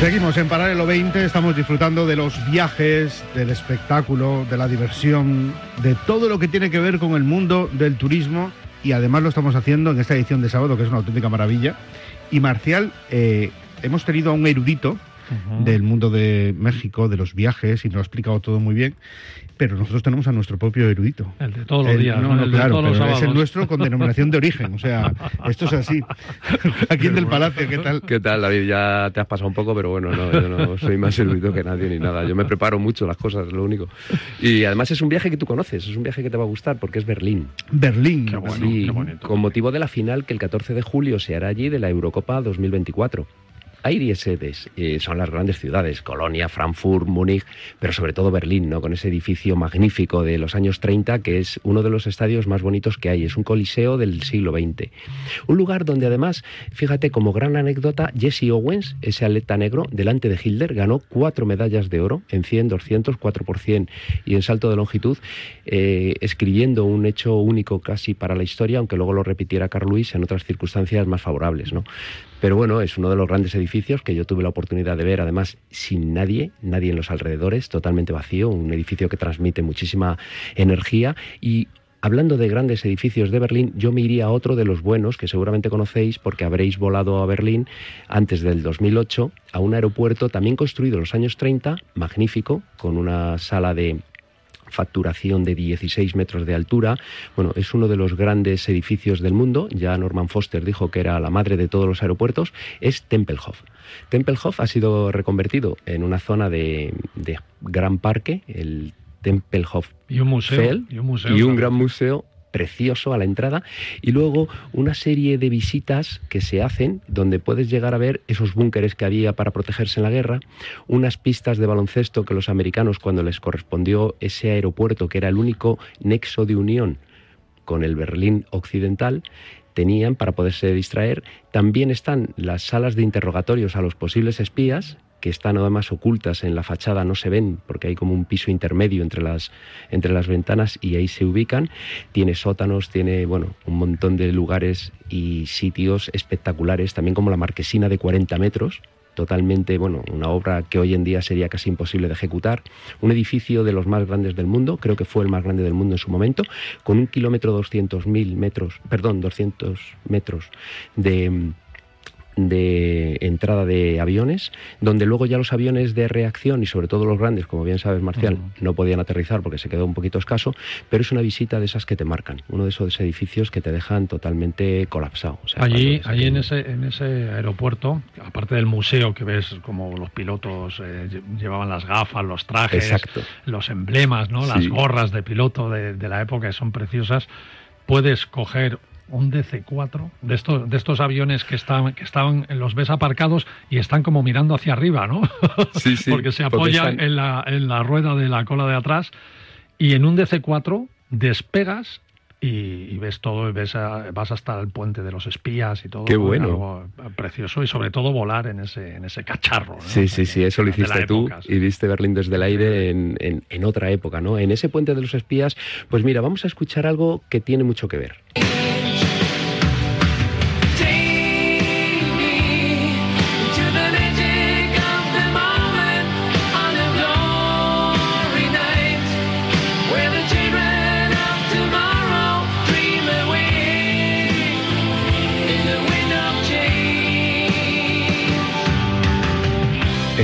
Seguimos en Paralelo 20, estamos disfrutando de los viajes, del espectáculo, de la diversión, de todo lo que tiene que ver con el mundo del turismo y además lo estamos haciendo en esta edición de sábado que es una auténtica maravilla. Y Marcial, eh, hemos tenido a un erudito del mundo de México, de los viajes, y nos lo ha explicado todo muy bien. Pero nosotros tenemos a nuestro propio erudito. El de todos los El- días, no, El de claro, todos los pero es el nuestro con denominación de origen. O sea, esto es así. Aquí en del Palacio, ¿qué tal? ¿Qué tal, David? Ya te has pasado un poco, pero bueno, no, yo no soy más erudito que nadie ni nada. Yo me preparo mucho las cosas, es lo único. Y además es un viaje que tú conoces, es un viaje que te va a gustar porque es Berlín. Berlín. Sí, con motivo de la final que el 14 de julio se hará allí de la Eurocopa 2024. Hay 10 sedes, son las grandes ciudades, Colonia, Frankfurt, Múnich, pero sobre todo Berlín, ¿no? con ese edificio magnífico de los años 30, que es uno de los estadios más bonitos que hay, es un coliseo del siglo XX. Un lugar donde además, fíjate, como gran anécdota, Jesse Owens, ese atleta negro, delante de Hilder, ganó cuatro medallas de oro en 100, 200, 4 por 100 y en salto de longitud, eh, escribiendo un hecho único casi para la historia, aunque luego lo repitiera Carl Lewis en otras circunstancias más favorables. ¿no? Pero bueno, es uno de los grandes edificios que yo tuve la oportunidad de ver, además sin nadie, nadie en los alrededores, totalmente vacío, un edificio que transmite muchísima energía. Y Hablando de grandes edificios de Berlín, yo me iría a otro de los buenos que seguramente conocéis porque habréis volado a Berlín antes del 2008 a un aeropuerto también construido en los años 30, magnífico, con una sala de facturación de 16 metros de altura. Bueno, es uno de los grandes edificios del mundo. Ya Norman Foster dijo que era la madre de todos los aeropuertos. Es Tempelhof. Tempelhof ha sido reconvertido en una zona de, de gran parque, el Tempelhof Y un museo. Feld, Y un museo. y un gran museo precioso a la entrada y luego una serie de visitas que se hacen donde puedes llegar a ver esos búnkeres que había para protegerse en la guerra, unas pistas de baloncesto que los americanos cuando les correspondió ese aeropuerto que era el único nexo de unión con el Berlín occidental tenían para poderse distraer. También están las salas de interrogatorios a los posibles espías, que están además ocultas en la fachada, no se ven porque hay como un piso intermedio entre las, entre las ventanas y ahí se ubican. Tiene sótanos, tiene bueno, un montón de lugares y sitios espectaculares, también como la marquesina de 40 metros, totalmente, bueno, una obra que hoy en día sería casi imposible de ejecutar. Un edificio de los más grandes del mundo, creo que fue el más grande del mundo en su momento, con un kilómetro 200.000 metros, perdón, 200 metros de de entrada de aviones, donde luego ya los aviones de reacción y sobre todo los grandes, como bien sabes Marcial, no podían aterrizar porque se quedó un poquito escaso, pero es una visita de esas que te marcan, uno de esos edificios que te dejan totalmente colapsado. O sea, allí, allí en ese, en ese aeropuerto, aparte del museo que ves como los pilotos eh, lle- llevaban las gafas, los trajes, Exacto. los emblemas, ¿no? las gorras de piloto de, de la época que son preciosas, puedes coger un DC-4 de estos, de estos aviones que están, que estaban, los ves aparcados y están como mirando hacia arriba, ¿no? Sí, sí, porque se porque apoyan están- en, la, en la rueda de la cola de atrás y en un DC-4 despegas y, ves todo, y ves a- vas hasta el puente de los espías y todo. Qué ¿no? bueno. Algo precioso y sobre todo volar en ese, en ese cacharro. ¿no? Sí, sí, sí, eso lo hiciste tú época, sí. y viste Berlín desde el aire en, en- en otra época, ¿no? En ese puente de los espías, pues mira, vamos a escuchar algo que tiene mucho que ver.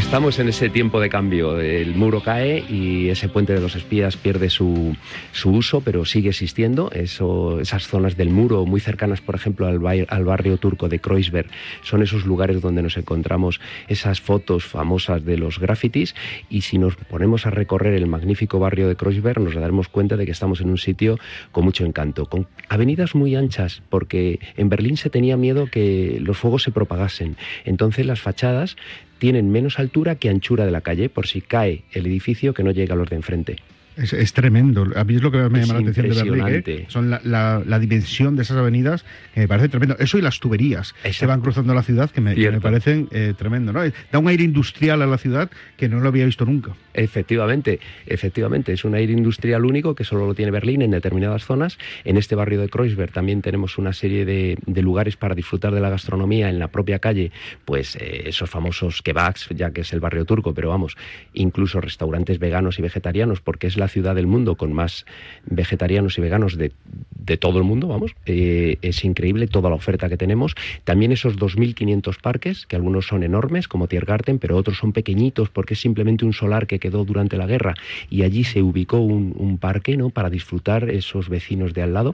Estamos en ese tiempo de cambio. El muro cae y ese puente de los espías pierde su, su uso, pero sigue existiendo. Eso, esas zonas del muro, muy cercanas, por ejemplo, al, bai- al barrio turco de Kreuzberg, son esos lugares donde nos encontramos esas fotos famosas de los grafitis. Y si nos ponemos a recorrer el magnífico barrio de Kreuzberg, nos daremos cuenta de que estamos en un sitio con mucho encanto, con avenidas muy anchas, porque en Berlín se tenía miedo que los fuegos se propagasen. Entonces las fachadas tienen menos altura que anchura de la calle, por si cae el edificio que no llega a los de enfrente. Es, es tremendo. A mí es lo que me Es llama la atención de Berlín. ¿eh? Son la, la- la dimensión de esas avenidas que me parece tremendo. Eso y las tuberías que van cruzando la ciudad que me, que me parecen eh, tremendo. ¿no? Da un aire industrial a la ciudad que no lo había visto nunca. Efectivamente, efectivamente, es un aire industrial único que solo lo tiene Berlín en determinadas zonas. En este barrio de Kreuzberg también tenemos una serie de, de lugares para disfrutar de la gastronomía en la propia calle, pues eh, esos famosos kebabs, ya que es el barrio turco, pero vamos, incluso restaurantes veganos y vegetarianos, porque es la ciudad del mundo con más vegetarianos y veganos de, de todo el mundo, vamos. Eh, es increíble toda la oferta que tenemos. También esos 2.500 parques, que algunos son enormes, como Tiergarten, pero otros son pequeñitos porque es simplemente un solar que quedó durante la guerra y allí se ubicó un, parque ¿no? para disfrutar esos vecinos de al lado.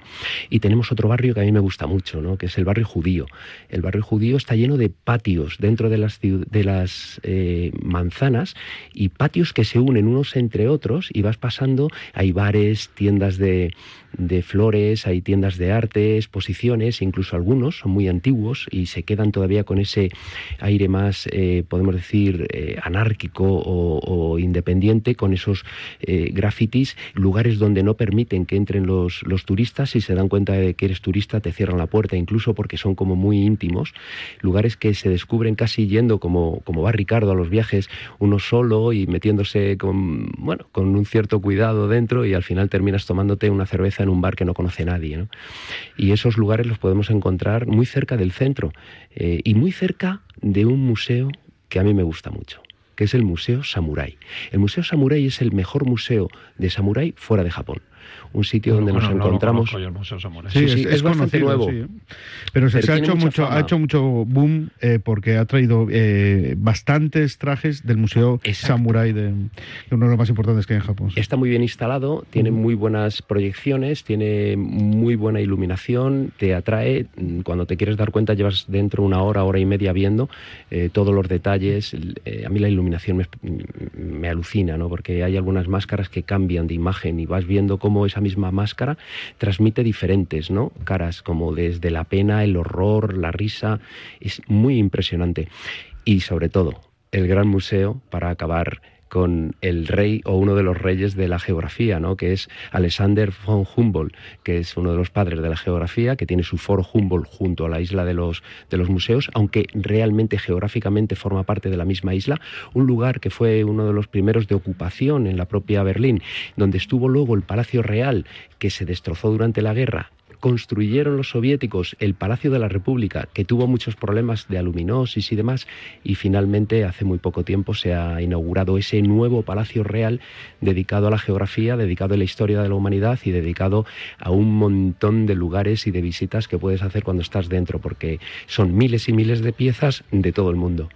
Y tenemos otro barrio que a mí me gusta mucho, ¿no? que es el barrio judío. El barrio judío está lleno de patios dentro de las, de las eh, manzanas y patios que se unen unos entre otros y vas pasando, hay bares, tiendas de, de flores, hay tiendas de arte, exposiciones, incluso algunos son muy antiguos y se quedan todavía con ese aire más, eh, podemos decir, eh, anárquico o, independiente, con esos eh, grafitis, lugares donde no permiten que entren los, los turistas, si se dan cuenta de que eres turista te cierran la puerta, incluso porque son como muy íntimos, lugares que se descubren casi yendo como, como va Ricardo a los viajes, uno solo y metiéndose con, bueno, con un cierto cuidado dentro y al final terminas tomándote una cerveza en un bar que no conoce nadie. ¿no? Y esos lugares los podemos encontrar muy cerca del centro eh, y muy cerca de un museo que a mí me gusta mucho que es el Museo Samurai. El Museo Samurai es el mejor museo de samurái fuera de Japón. Un sitio donde Bueno, nos no lo encontramos. conozco yo, el Museo Samurai. Sí, sí, es, bastante conocido, nuevo. sí. Pero se, Pero se ha, hecho mucho, fama. ha hecho mucho boom eh, porque ha traído eh, bastantes trajes del Museo Samurai, de, de uno de los más importantes que hay en Japón. sí. Está muy bien instalado, tiene muy buenas proyecciones, tiene muy buena iluminación, te atrae. Cuando te quieres dar cuenta, llevas dentro una hora, hora y media viendo eh, todos los detalles. Eh, a mí la iluminación me, me alucina, ¿no? porque hay algunas máscaras que cambian de imagen y vas viendo cómo esa misma máscara transmite diferentes, ¿no? Caras, como desde la pena, el horror, la risa. Es muy impresionante. Y sobre todo, el gran museo para acabar con el rey o uno de los reyes de la geografía, ¿no? que es Alexander von Humboldt, que es uno de los padres de la geografía, que tiene su foro Humboldt junto a la isla de los, de los museos, aunque realmente geográficamente forma parte de la misma isla, un lugar que fue uno de los primeros de ocupación en la propia Berlín, donde estuvo luego el Palacio Real, que se destrozó durante la guerra construyeron los soviéticos el Palacio de la República, que tuvo muchos problemas de aluminosis y demás, y finalmente hace muy poco tiempo se ha inaugurado ese nuevo Palacio Real dedicado a la geografía, dedicado a la historia de la humanidad y dedicado a un montón de lugares y de visitas que puedes hacer cuando estás dentro, porque son miles y miles de piezas de todo el mundo.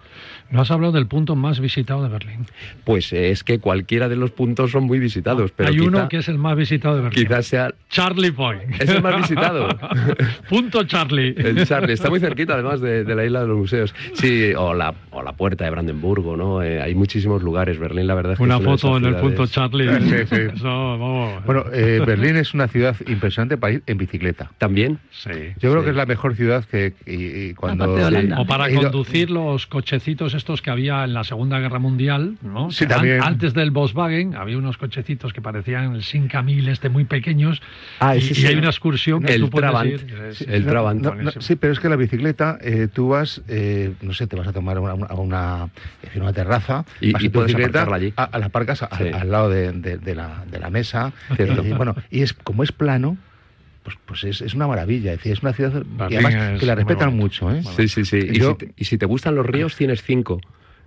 No has hablado del punto más visitado de Berlín. Pues eh, es que cualquiera de los puntos son muy visitados, pero Hay quizá- uno que es el más visitado de Berlín. quizás sea Charlie Point. Es el más visitado. Punto Charlie. El Charlie está muy cerquita, además de, de la isla de los museos. Sí, o la, o la puerta de Brandenburgo, ¿no? Eh, hay muchísimos lugares. Berlín, la verdad es que Una es foto en el punto Charlie. Sí, sí. Eso, vamos. Bueno, eh, Berlín es una ciudad impresionante para ir en bicicleta. ¿También? Sí. Yo creo Sí. que es la mejor ciudad que y- y cuando... Aparte de Holanda. O para conducir los cochecitos estos que había en la Segunda Guerra Mundial, ¿no? Sí, an- también. Antes del Volkswagen había unos cochecitos que parecían el 5000 este muy pequeños. Ah, y, y sí. hay una excursión que El tú puedes Trabant. ir. Es- El No, Trabant. no, no, sí, pero es que la bicicleta, eh, tú vas, eh, no sé, te vas a tomar una, una, una, terraza, Y- vas y puedes aparcarla allí. a, a la aparcas a- Sí. al lado de, de- de la, de la mesa. Bueno, y es como es plano, pues, pues es, es una maravilla. Es decir, es una ciudad y Berlín además es que la respetan mucho. ¿eh? Sí, sí, sí. Y, Yo- si te, y si te gustan los ríos, tienes cinco.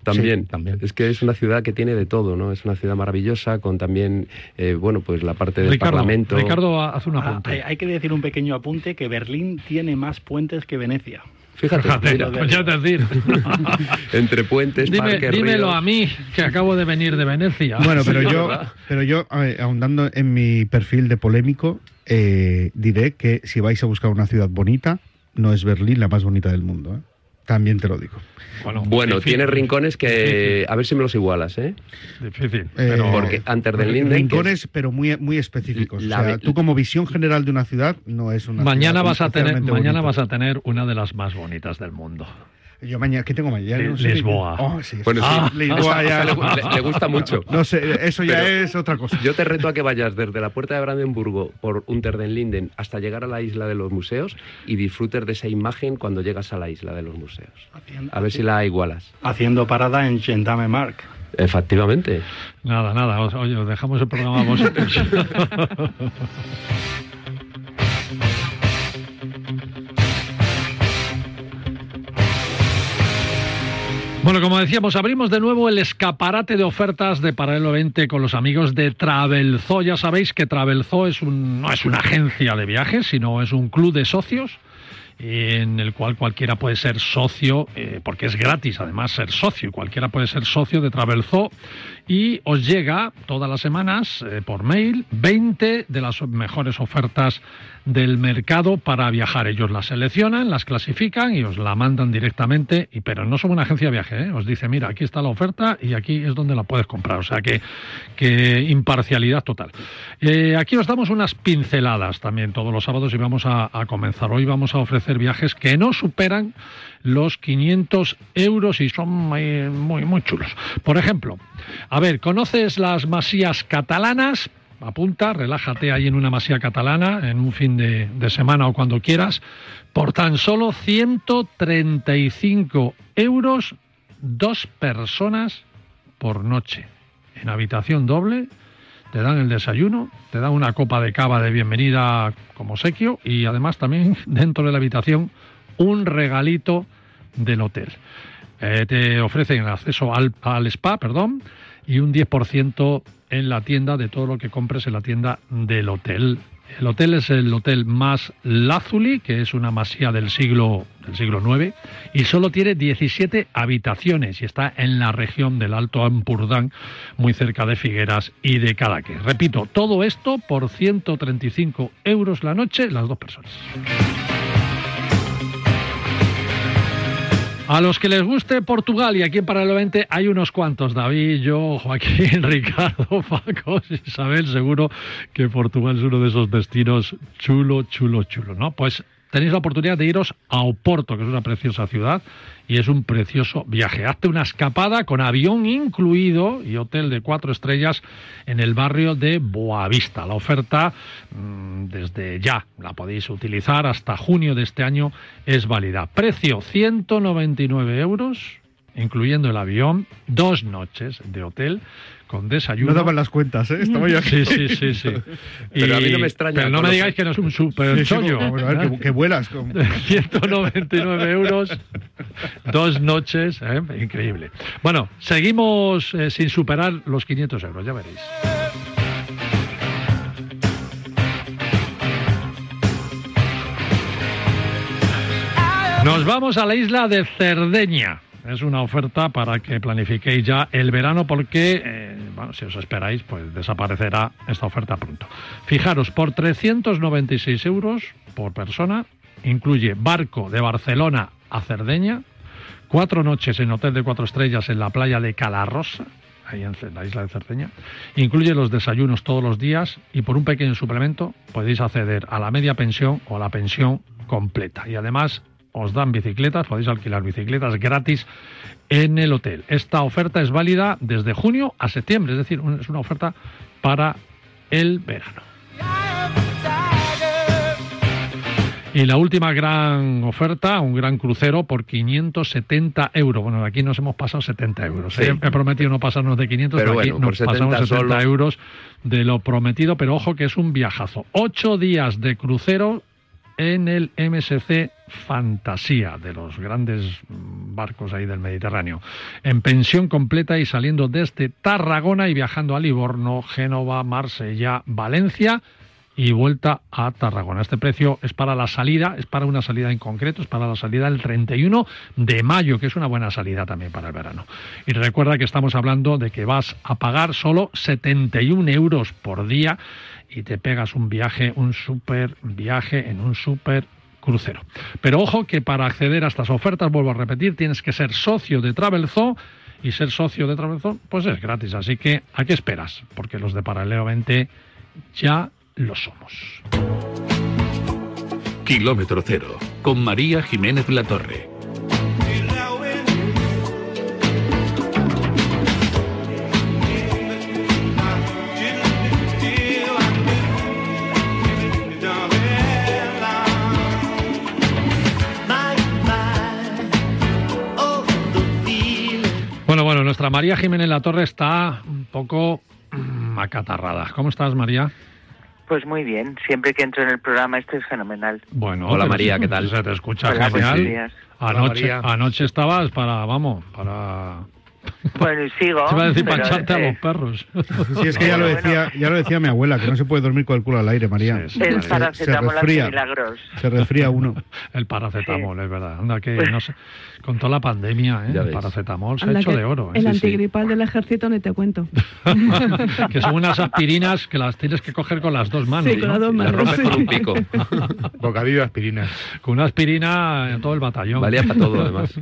También. Sí, también. Es que es una ciudad que tiene de todo, ¿no? Es una ciudad maravillosa con también, eh, bueno, pues la parte del Ricardo, Parlamento. Ricardo hace un Ah, apunte. hay, hay que decir un pequeño apunte que Berlín tiene más puentes que Venecia. Fíjate, Fíjate, mira, pues ya te decir. entre puentes, Dime- parques, dímelo ríos. a mí, que acabo de venir de Venecia. Bueno, pero Sí, yo, pero yo eh, ahondando en mi perfil de polémico, eh, diré que si vais a buscar una ciudad bonita, no es Berlín la más bonita del mundo. ¿eh? También te lo digo. Bueno, Bueno, tiene rincones que... difícil, A ver si me los igualas, ¿eh? Difícil. Eh, pero- Porque Anter den Linden... que es- Rincones, pero muy, muy específicos. La o sea, tú como visión general de una ciudad no es una mañana ciudad vas a tener mañana vas a tener una de las más bonitas del mundo. Yo mañana, ¿qué tengo mañana? No sé. Lisboa. Oh, sí, Bueno, sí. sí. Lisboa ya. le, gusta mucho. No sé, eso ya Pero- es otra cosa. Yo te reto a que vayas desde la puerta de Brandenburgo por Unter den Linden hasta llegar a la isla de los museos y disfrutes de esa imagen cuando llegas a la isla de los museos. Haciendo, A ver si la igualas. haciendo parada en Gentame Mark. Efectivamente. Nada, nada. os- Oye, os dejamos el programa vosotros. Bueno, como decíamos, abrimos de nuevo el escaparate de ofertas de Paralelo 20 con los amigos de Travelzoo. Ya sabéis que Travelzoo es un, no es una agencia de viajes, sino es un club de socios en el cual cualquiera puede ser socio, eh, porque es gratis además ser socio, cualquiera puede ser socio de Travelzoo y os llega todas las semanas eh, por mail 20 de las mejores ofertas del mercado para viajar. Ellos las seleccionan, las clasifican y os la mandan directamente, y, pero no son una agencia de viaje, ¿eh? os dice, mira, aquí está la oferta y aquí es donde la puedes comprar. O sea que, que imparcialidad total. Eh, aquí os damos unas pinceladas también todos los sábados y vamos a, comenzar. Hoy vamos a ofrecer viajes que no superan los 500 euros y son muy, muy, muy chulos. Por ejemplo, a ver, ¿conoces las masías catalanas? Apunta, relájate ahí en una masía catalana, en un fin de, semana o cuando quieras, por tan solo 135 euros, dos personas por noche, en habitación doble, te dan el desayuno, te dan una copa de cava de bienvenida como sequio y además también dentro de la habitación un regalito del hotel. Eh, te ofrecen acceso al, al spa, perdón, y un 10% en la tienda de todo lo que compres en la tienda del hotel. El hotel es el hotel más Lazuli, que es una masía del siglo del siglo IX, y solo tiene 17 habitaciones y está en la región del Alto Ampurdán, muy cerca de Figueras y de Cadaqués. Repito, todo esto por 135 euros la noche, las dos personas. A los que les guste Portugal y aquí en Paralelo 20 hay unos cuantos, David, yo, Joaquín, Ricardo, Paco, Isabel, seguro que Portugal es uno de esos destinos chulo, chulo, chulo, ¿no? Pues tenéis la oportunidad de iros a Oporto, que es una preciosa ciudad y es un precioso viaje. Hazte una escapada con avión incluido y hotel de cuatro estrellas en el barrio de Boavista. La oferta mm, desde ya la podéis utilizar hasta junio de este año es válida. Precio 199 euros incluyendo el avión, dos noches de hotel con desayuno. No daban las cuentas, ¿eh? Estaba yo aquí. Sí, sí, sí, sí. Pero a mí no me extraña Pero no con me digáis que no es un super Sí, sí, chollo. bueno, a ver, que, que vuelas. como- 199 euros, dos noches, ¿eh? increíble. Bueno, seguimos eh, sin superar los 500 euros, ya veréis. Nos vamos a la isla de Cerdeña. Es una oferta para que planifiquéis ya el verano porque, eh, bueno, si os esperáis, pues desaparecerá esta oferta pronto. Fijaros, por 396 euros por persona, incluye barco de Barcelona a Cerdeña, cuatro noches en hotel de cuatro estrellas en la playa de Calarrosa, ahí en la isla de Cerdeña, incluye los desayunos todos los días y por un pequeño suplemento podéis acceder a la media pensión o a la pensión completa. Y además os dan bicicletas, podéis alquilar bicicletas gratis en el hotel. Esta oferta es válida desde junio a septiembre, es decir, es una oferta para el verano. Y la última gran oferta, un gran crucero por 570 euros. Bueno, aquí nos hemos pasado 70 euros. Sí. He prometido no pasarnos de 500, Pero pero aquí bueno, nos pasamos 70 70 solo. euros de lo prometido, pero ojo que es un viajazo. Ocho días de crucero en el MSC Fantasía, de los grandes barcos ahí del Mediterráneo. En pensión completa y saliendo desde Tarragona y viajando a Livorno, Génova, Marsella, Valencia y vuelta a Tarragona. Este precio es para la salida, es para una salida en concreto, es para la salida del 31 de mayo, que es una buena salida también para el verano. Y recuerda que estamos hablando de que vas a pagar solo 71 euros por día y te pegas un viaje, un super viaje en un super crucero. Pero ojo que para acceder a estas ofertas, vuelvo a repetir, tienes que ser socio de Travelzoo y ser socio de Travelzoo pues es gratis. Así que, ¿a qué esperas? Porque los de Paralelo 20 ya lo somos. Kilómetro cero, con María Jiménez Latorre. Nuestra María Jiménez La Torre está un poco mm, acatarrada. ¿Cómo estás, María? Pues muy bien, siempre que entro en el programa esto es fenomenal. Bueno, Hola, María, ¿qué tal? Se te escucha Hola, genial. Anoche, anoche estabas para, vamos, para... Bueno, y sigo. Se iba a decir pancharte a eh, los perros. Sí, es que ya lo decía, ya lo decía mi abuela, que no se puede dormir con el culo al aire, María. Sí, sí, El Se- paracetamol hace resfría. milagros. Se resfría uno. El paracetamol, es verdad. Anda, que no sé, con toda la pandemia, ¿eh? El paracetamol se Anda ha hecho de oro. ¿eh? El Sí, sí. antigripal del ejército ni te cuento. que son unas aspirinas que las tienes que coger con las dos manos. Sí, con las ¿no? dos manos. rompes sí. con un pico. Bocadillo de aspirina. Con una aspirina en todo el batallón. Valía para todo, además.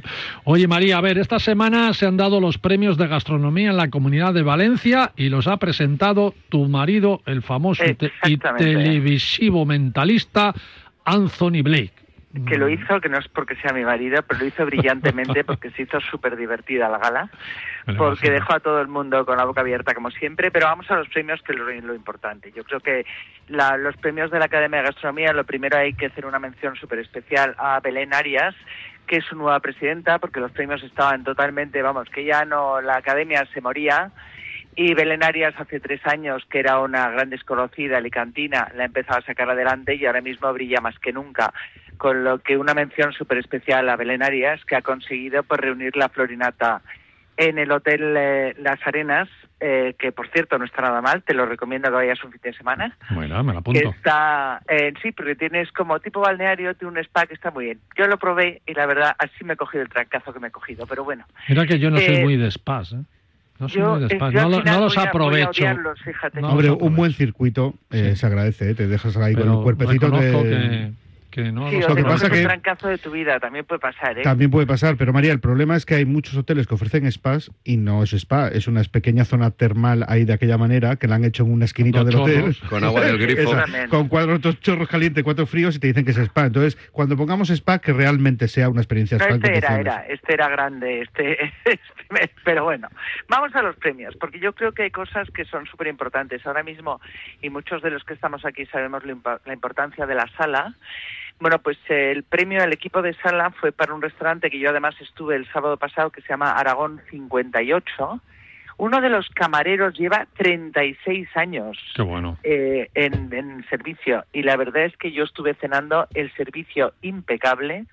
Oye, María, a ver, esta semana se han dado los premios de gastronomía en la Comunidad de Valencia y los ha presentado tu marido, el famoso y, televisivo mentalista Anthony Blake. Que lo hizo, que no es porque sea mi marido, pero lo hizo brillantemente porque se hizo súper divertida la gala. Porque dejó a todo el mundo con la boca abierta como siempre, pero vamos a los premios que es lo, lo importante. Yo creo que la- los premios de la Academia de Gastronomía, lo primero hay que hacer una mención súper especial a Belén Arias, que es su nueva presidenta, porque los premios estaban totalmente, vamos, que ya no, la Academia se moría. Y Belén Arias hace tres años, que era una gran desconocida alicantina, la empezaba a sacar adelante y ahora mismo brilla más que nunca. Con lo que una mención súper especial a Belén Arias, que ha conseguido pues, reunir la florinata en el Hotel eh, Las Arenas, eh, que por cierto no está nada mal, te lo recomiendo que vayas un fin de semana. Bueno, me la Que apunto. está, eh, sí, porque tienes como tipo balneario, tiene un spa que está muy bien. Yo lo probé y la verdad, así me he cogido el trancazo que me he cogido, pero bueno. Mira que yo no soy Eh, muy de spas, ¿eh? No soy yo, muy de eh, spas. yo No, lo- no los voy a- voy a aprovecho. odiarlos, fíjate. No Hombre, los un buen aprovecho. circuito eh, Sí. se agradece, ¿eh? te dejas ahí con Pero el cuerpecito de... que que no Sí, los o Lo te que pasa que- un trancazo de tu vida, también puede pasar, ¿eh? También puede pasar, pero María, el problema es que hay muchos hoteles que ofrecen spas y no es spa, es una pequeña zona termal ahí de aquella manera que la han hecho en una esquinita del hotel. Con agua del grifo. Esa, con cuatro dos chorros calientes, cuatro fríos y te dicen que es spa. Entonces, cuando pongamos spa, que realmente sea una experiencia No, spa. este era, era, este era grande, este, este- pero bueno, vamos a los premios, porque yo creo que hay cosas que son súper importantes. Ahora mismo, y muchos de los que estamos aquí sabemos la importancia de la sala, bueno, pues eh, el premio al equipo de sala fue para un restaurante que yo además estuve el sábado pasado, que se llama Aragón 58. Uno de los camareros lleva 36 años Qué bueno. eh, en, en servicio y la verdad es que yo estuve cenando el servicio impecable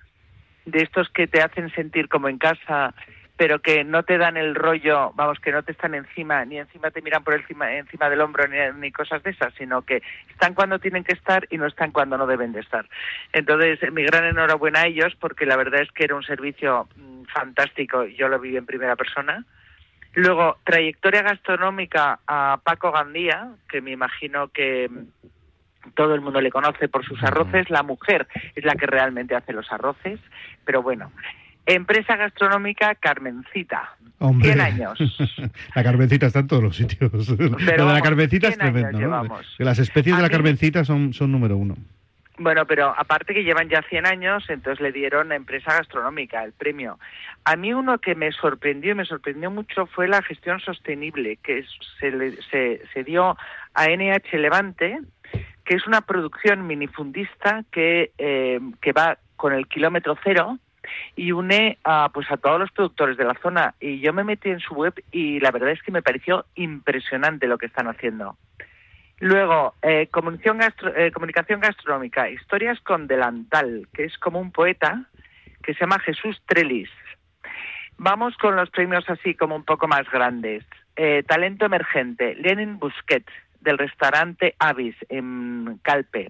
de estos que te hacen sentir como en casa pero que no te dan el rollo, vamos, que no te están encima, ni encima te miran por encima, encima del hombro, ni, ni cosas de esas, sino que están cuando tienen que estar y no están cuando no deben de estar. Entonces, mi gran enhorabuena a ellos, porque la verdad es que era un servicio mm, fantástico, yo lo viví en primera persona. Luego, trayectoria gastronómica a Paco Gandía, que me imagino que mm, todo el mundo le conoce por sus arroces. La mujer es la que realmente hace los arroces, pero bueno. Empresa gastronómica Carmencita. Hombre. 100 años. la carmencita está en todos los sitios. Lo de la vamos, carmencita es 100 años tremendo. ¿no? Las especies de la carmencita son, son número uno. Bueno, pero aparte que llevan ya 100 años, entonces le dieron a empresa gastronómica el premio. A mí uno que me sorprendió, y me sorprendió mucho, fue la gestión sostenible que se, le- se, se dio a NH Levante, que es una producción minifundista que, eh, que va con el kilómetro cero y une a, pues a todos los productores de la zona. Y yo me metí en su web y la verdad es que me pareció impresionante lo que están haciendo. Luego, eh, comunicación, gastro- eh, comunicación gastronómica, historias con delantal, que es como un poeta que se llama Jesús Trelis. Vamos con los premios así como un poco más grandes. Eh, talento emergente, Lenin Busquet, del restaurante Avis, en Calpe.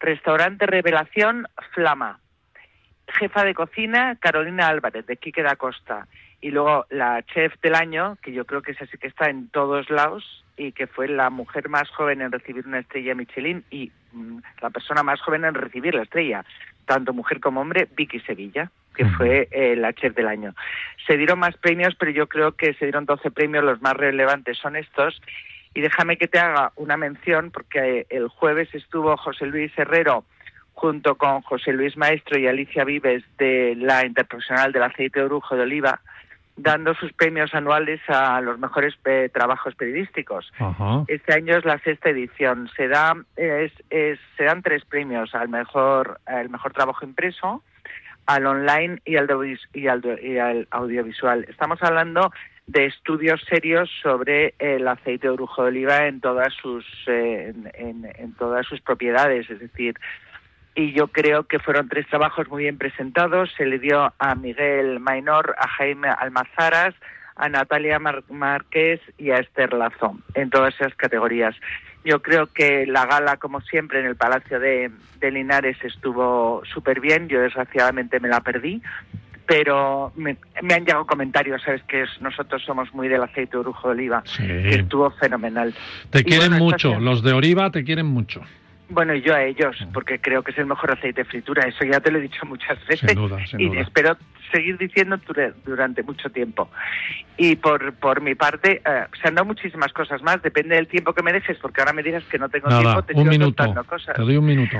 Restaurante Revelación, Flama. Jefa de cocina, Carolina Álvarez, de Quique da Costa. Y luego la chef del año, que yo creo que es así que está en todos lados y que fue la mujer más joven en recibir una estrella Michelin y mm, la persona más joven en recibir la estrella, tanto mujer como hombre, Vicky Sevilla, que fue eh, la chef del año. Se dieron más premios, pero yo creo que se dieron 12 premios, los más relevantes son estos. Y déjame que te haga una mención, porque eh, el jueves estuvo José Luis Herrero junto con José Luis Maestro y Alicia Vives de la Interprofesional del Aceite de Orujo de Oliva, dando sus premios anuales a los mejores eh, trabajos periodísticos. Ajá. Este año es la sexta edición. Se da es, es- se dan tres premios al mejor al mejor trabajo impreso, al online y al, audiovisual- y al, y al audiovisual. Estamos hablando de estudios serios sobre el aceite de orujo de oliva en todas sus eh, en, en- en todas sus propiedades, es decir, y yo creo que fueron tres trabajos muy bien presentados. Se le dio a Miguel Mainor, a Jaime Almazaras, a Natalia Mar- Márquez y a Esther Lazo, en todas esas categorías. Yo creo que la gala, como siempre, en el Palacio de, de Linares estuvo súper bien. Yo, desgraciadamente, me la perdí. Pero me, me han llegado comentarios, ¿sabes? Que nosotros somos muy del aceite de orujo de oliva, que estuvo fenomenal. Te Y quieren bueno, mucho. Los de Oriva te quieren mucho. Bueno, y yo a ellos, porque creo que es el mejor aceite de fritura, eso ya te lo he dicho muchas veces. Sin duda, sin y espero seguir diciendo dura- durante mucho tiempo. Y por, por mi parte, eh, se han dado muchísimas cosas más, depende del tiempo que me dejes, porque ahora me dirás que no tengo Nada, tiempo, te un minuto. cosas. Te doy un minuto.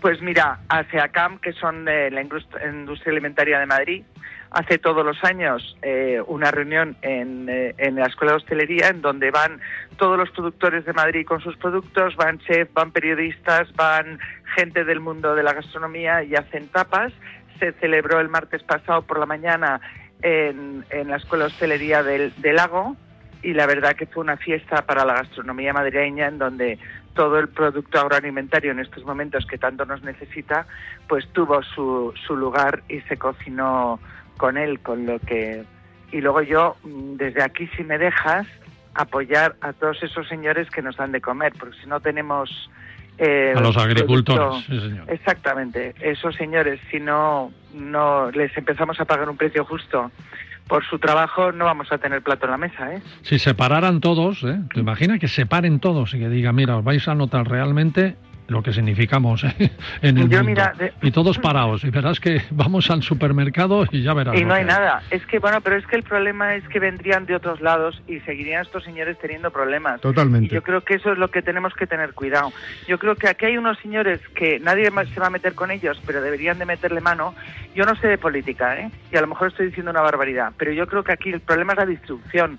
Pues mira, ASEACAM, que son de la indust- industria alimentaria de Madrid, hace todos los años eh, una reunión en, eh, en la Escuela de Hostelería en donde van todos los productores de Madrid con sus productos, van chefs, van periodistas, van gente del mundo de la gastronomía y hacen tapas. Se celebró el martes pasado por la mañana en, en la Escuela de Hostelería del, del Lago y la verdad que fue una fiesta para la gastronomía madrileña en donde todo el producto agroalimentario en estos momentos que tanto nos necesita, pues tuvo su, su lugar y se cocinó con él, con lo que... Y luego yo, mm, desde aquí, si me dejas, apoyar a todos esos señores que nos dan de comer, porque si no tenemos... eh, A los producto- agricultores, sí, señor. Exactamente, esos señores, si no, no les empezamos a pagar un precio justo por su trabajo, no vamos a tener plato en la mesa, ¿eh? Si separaran todos, ¿eh? ¿te imaginas que separen todos y que digan, mira, os vais a notar realmente lo que significamos ¿eh? en el Yo, mundo. mira, de- Y todos parados. Y verás que vamos al supermercado y ya verás. Y no hay nada. Es que, bueno, pero es que el problema es que vendrían de otros lados y seguirían estos señores teniendo problemas. Totalmente. Y yo creo que eso es lo que tenemos que tener cuidado. Yo creo que aquí hay unos señores que nadie más se va a meter con ellos, pero deberían de meterle mano. Yo no sé de política, ¿eh? Y a lo mejor estoy diciendo una barbaridad, pero yo creo que aquí el problema es la distribución.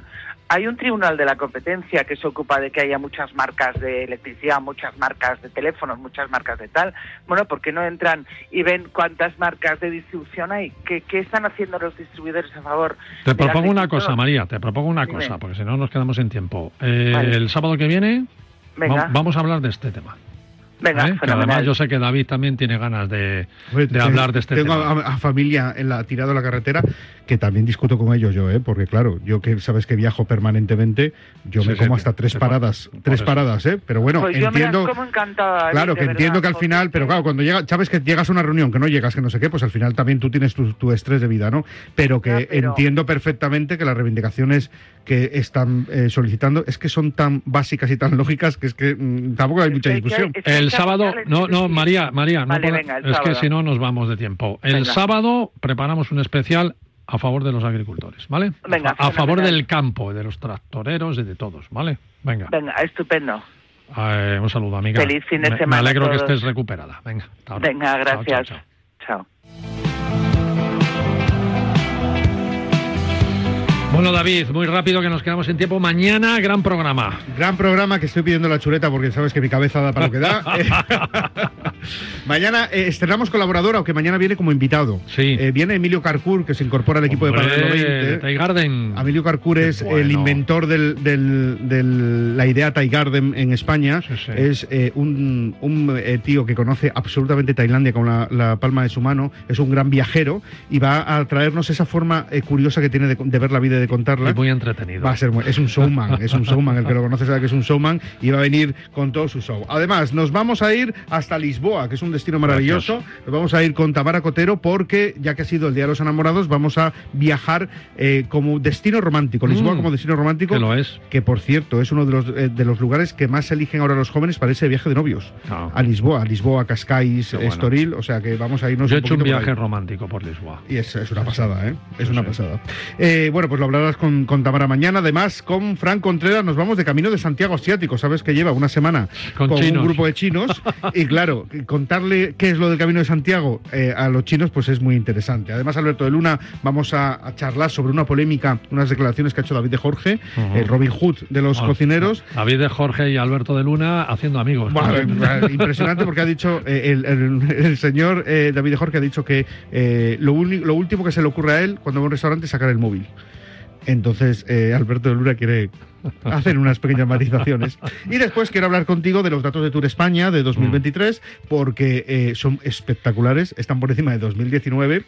Hay un tribunal de la competencia que se ocupa de que haya muchas marcas de electricidad, muchas marcas de teléfonos, muchas marcas de tal. Bueno, ¿por qué no entran y ven cuántas marcas de distribución hay? ¿Qué, qué están haciendo los distribuidores a favor? Te propongo una cosa, María, te propongo una Dime. cosa, porque si no nos quedamos sin tiempo. Eh, Vale. El sábado que viene Venga. vamos a hablar de este tema. Venga, ¿eh? Que además yo sé que David también tiene ganas de, Oye, de te- hablar de este tengo tema. A, a familia en la tirado a la carretera que también discuto con ellos yo, ¿eh? porque claro, yo que sabes que viajo permanentemente, yo Sí, me sí, como hasta tres paradas, por tres eso. paradas, ¿eh? Pero bueno, Pues yo me las entiendo. como encantada. David, Claro, que entiendo que al final, pero claro, cuando llega, sabes que llegas a una reunión, que no llegas, que no sé qué, pues al final también tú tienes tu, tu estrés de vida, ¿no? Pero que Ya, pero- entiendo perfectamente que las reivindicaciones que están eh, solicitando es que son tan básicas y tan lógicas que es que mm, tampoco hay mucha discusión. hay El sábado, no, no, María, María, no Vale, venga, el es que si no nos vamos de tiempo. El Venga. sábado preparamos un especial a favor de los agricultores, ¿vale? Venga, a, a favor del campo, de los tractoreros y de todos, ¿vale? Venga, Venga, estupendo. eh, un saludo, amiga. Feliz fin de semana Me alegro que estés recuperada. Venga. Venga, Chao, chao, gracias. chao. Chao. Bueno, David, muy rápido que nos quedamos en tiempo. Mañana, gran programa. Gran programa que estoy pidiendo la chuleta porque sabes que mi cabeza da para lo que da. Mañana eh, estrenamos colaborador, aunque mañana viene como invitado. Sí. Eh, viene Emilio Carcur, que se incorpora al equipo de Hombre, Paralelo 20. de Tea Garden. Emilio Carcur es bueno. el inventor de del, del- la idea Thai Garden en España. Sí, sí. Es eh, un, un, eh, tío que conoce absolutamente Tailandia con la, la palma de su mano. Es un gran viajero y va a traernos esa forma eh, curiosa que tiene de, de ver la vida de contarla. Y muy entretenido. Va a ser muy- es un showman, es un showman, el que lo conoce sabe que es un showman y va a venir con todo su show. Además, nos vamos a ir hasta Lisboa, que es un destino maravilloso. Nos vamos a ir con Tamara Cotero porque, ya que ha sido el Día de los Enamorados, vamos a viajar eh, como destino romántico. Lisboa Mm, como destino romántico. que lo es. Que, por cierto, es uno de los, eh, de los lugares que más eligen ahora los jóvenes para ese viaje de novios. Ah. A Lisboa, Lisboa, Cascais, bueno. Estoril, o sea que vamos a irnos Yo he hecho un por viaje ahí. romántico por Lisboa. Y es, es una pasada, ¿eh? Es una pasada. Eh, bueno, pues lo hablarás con, con Tamara mañana. Además, con Fran Contreras nos vamos de camino de Santiago Asiático. Sabes que lleva una semana Con un grupo de chinos. y claro, contarle qué es lo del camino de Santiago eh, a los chinos, pues es muy interesante. Además, Alberto de Luna, vamos a, a charlar sobre una polémica, unas declaraciones que ha hecho David de Jorge, el Robin Hood de los cocineros. David de Jorge y Alberto de Luna haciendo amigos. Bueno, eh, impresionante porque ha dicho eh, el, el- el señor eh, David de Jorge ha dicho que eh, lo, lo último que se le ocurre a él cuando va a un restaurante es sacar el móvil. Entonces, eh, Alberto de Luna quiere hacer unas pequeñas matizaciones. Y después quiero hablar contigo de los datos de Tour España de 2023, porque eh, son espectaculares, están por encima de 2019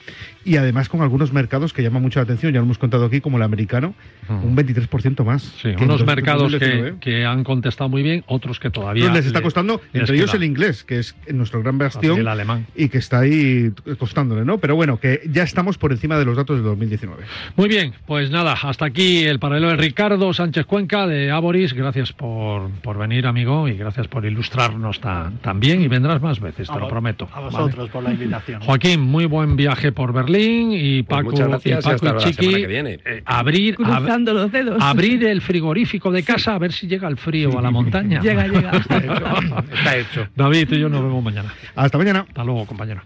y además con algunos mercados que llaman mucho la atención, ya lo hemos contado aquí, como el americano, un 23% más. Sí, unos dos- mercados que, 2019. que han contestado muy bien, otros que todavía. Pues les está costando, les entre ellos queda. el inglés, que es nuestro gran bastión. El alemán. Y que está ahí costándole, ¿no? Pero bueno, que ya estamos por encima de los datos de 2019. Muy bien, pues nada, hasta aquí el paralelo de Ricardo Sánchez Cuenca de Aboris. Gracias por, por venir, amigo, y gracias por ilustrarnos tan, tan bien. Y vendrás más veces, te A lo prometo. A ¿vale? vosotros por la invitación. Joaquín, muy buen viaje por Berlín y Pues Paco, muchas gracias y Paco y Chiqui, viene. eh, abrir, ab- los dedos. abrir el frigorífico de casa a ver si llega el frío a la montaña. Llega, llega. Está hecho. David y yo nos vemos mañana. Hasta mañana. Hasta luego, compañero.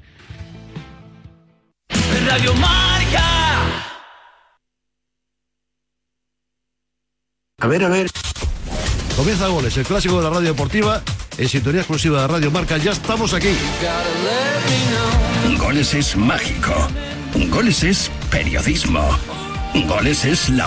Radio Marca. A ver, a ver. Comienza Goles, el clásico de la radio deportiva, en sintonía exclusiva de Radio Marca. Ya estamos aquí. Goles es mágico. Goles es periodismo. Goles es la